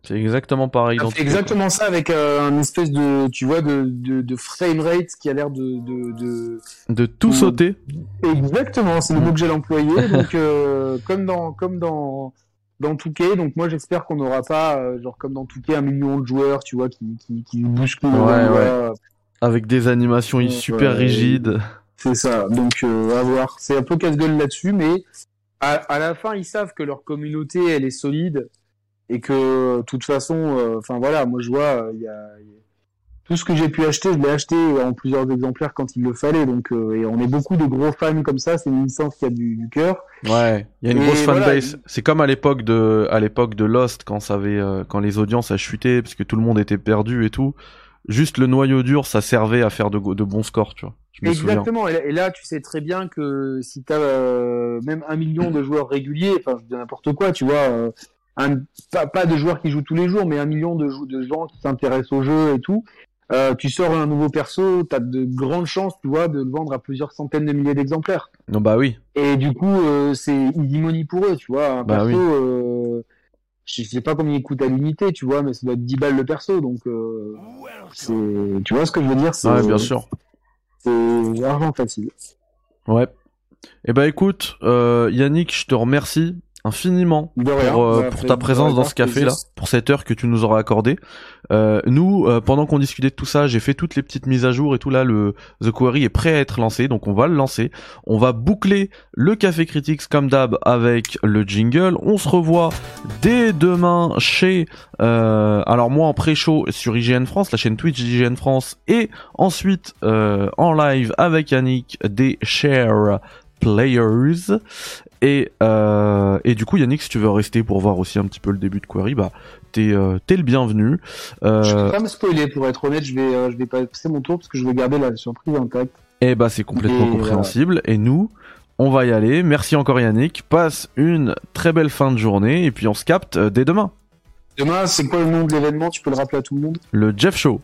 C'est exactement pareil Ça dans fait exactement ça avec euh, un espèce de, tu vois, de, de, de frame rate qui a l'air de, de, de... tout Mm. sauter. Exactement, c'est le Mm. mot que j'allais employer. Donc, euh, comme dans, comme dans, dans Touquet, donc moi j'espère qu'on n'aura pas, euh, genre comme dans Touquet, un million de joueurs, tu vois, qui, qui, qui bousculent. Ouais, ouais. Avec des animations super rigides. C'est ça. Donc, à voir. C'est un peu casse-gueule là-dessus, mais à, à la fin, ils savent que leur communauté, elle est solide et que, de toute façon, euh, enfin voilà, moi je vois, euh, il y, a, tout ce que j'ai pu acheter, je l'ai acheté en plusieurs exemplaires quand il le fallait. Donc, euh, et on est beaucoup de gros fans comme ça. C'est une licence qui a du, du cœur. Ouais, il y a une Et grosse voilà, fanbase. il- C'est comme à l'époque de, à l'époque de Lost quand ça avait, euh, quand les audiences a chuté parce que tout le monde était perdu et tout. Juste le noyau dur, ça servait à faire de, de bons scores, tu vois. Je. Exactement. Et là, et là, tu sais très bien que si tu as même un million de joueurs réguliers, enfin, je dis n'importe quoi, tu vois, euh, un, pas, pas de joueurs qui jouent tous les jours, mais un million de, gens qui s'intéressent au jeu et tout, euh, tu sors un nouveau perso, tu as de grandes chances, tu vois, de le vendre à plusieurs centaines de milliers d'exemplaires. Non, bah oui. Et du coup, euh, c'est easy money pour eux, tu vois. Un Bah perso, oui. euh, je sais pas combien il coûte à l'unité, tu vois, mais ça doit être 10 balles le perso, donc euh, c'est, tu vois ce que je veux dire c'est, Ouais, bien sûr. C'est argent facile. Ouais. Eh ben écoute, Yannick, je te remercie infiniment De rien. pour, euh, pour ta présence dans ce café là, pour cette heure que tu nous auras accordée. Euh, nous, euh, pendant qu'on discutait de tout ça, j'ai fait toutes les petites mises à jour et tout là. Le The Quarry est prêt à être lancé, donc on va le lancer. On va boucler le Café Critics comme d'hab avec le jingle. On se revoit dès demain chez, euh, alors moi en pré-show sur IGN France, la chaîne Twitch d'IGN France, et ensuite euh, en live avec Yannick des Share Players. Et, euh, et du coup, Yannick, si tu veux rester pour voir aussi un petit peu le début de Query, bah, t'es, euh, le bienvenu. Je Euh, vais pas me spoiler, pour être honnête, je vais, euh, je vais pas passer mon tour parce que je veux garder la surprise intacte. et bah, c'est complètement Et compréhensible. Et nous, on va y aller. Merci encore, Yannick. Passe une très belle fin de journée. Et puis, on se capte euh, dès demain. Demain, c'est quoi le nom de l'événement? Tu peux le rappeler à tout le monde? Le Jeff Show.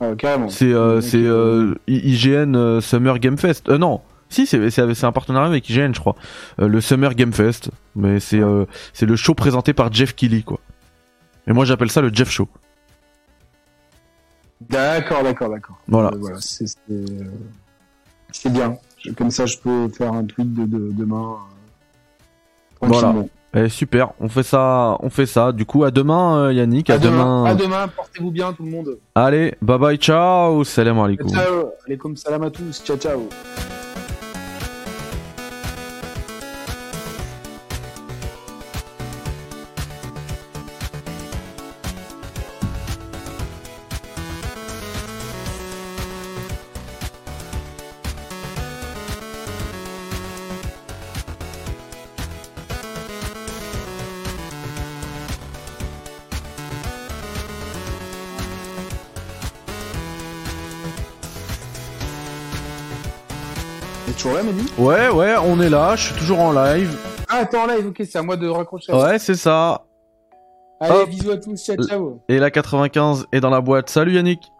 Ah, Carrément. C'est, euh, IGN Summer Game Fest. Euh, non. Si, c'est, un partenariat avec IGN, je crois. Euh, le Summer Game Fest. Mais c'est, euh, c'est le show présenté par Jeff Keighley, quoi. Et moi, j'appelle ça le Jeff Show. D'accord, d'accord, d'accord. Voilà. Euh, voilà, c'est bien. Comme ça, je peux faire un tweet de, de- demain. Voilà. Eh, super, on fait ça, on fait ça. Du coup, à demain, Yannick. À, À demain. demain. À demain. Portez-vous bien, tout le monde. Allez, bye bye, ciao, salam alaikum. Ciao. Allez, comme salam à tous. Ciao, ciao. Ouais, ouais, on est là, je suis toujours en live. Ah, attends, live, ok, c'est à moi de raccrocher. Ouais, c'est ça. Allez, Hop. bisous à tous. Ciao, ciao. Et la 95 est dans la boîte. Salut Yannick.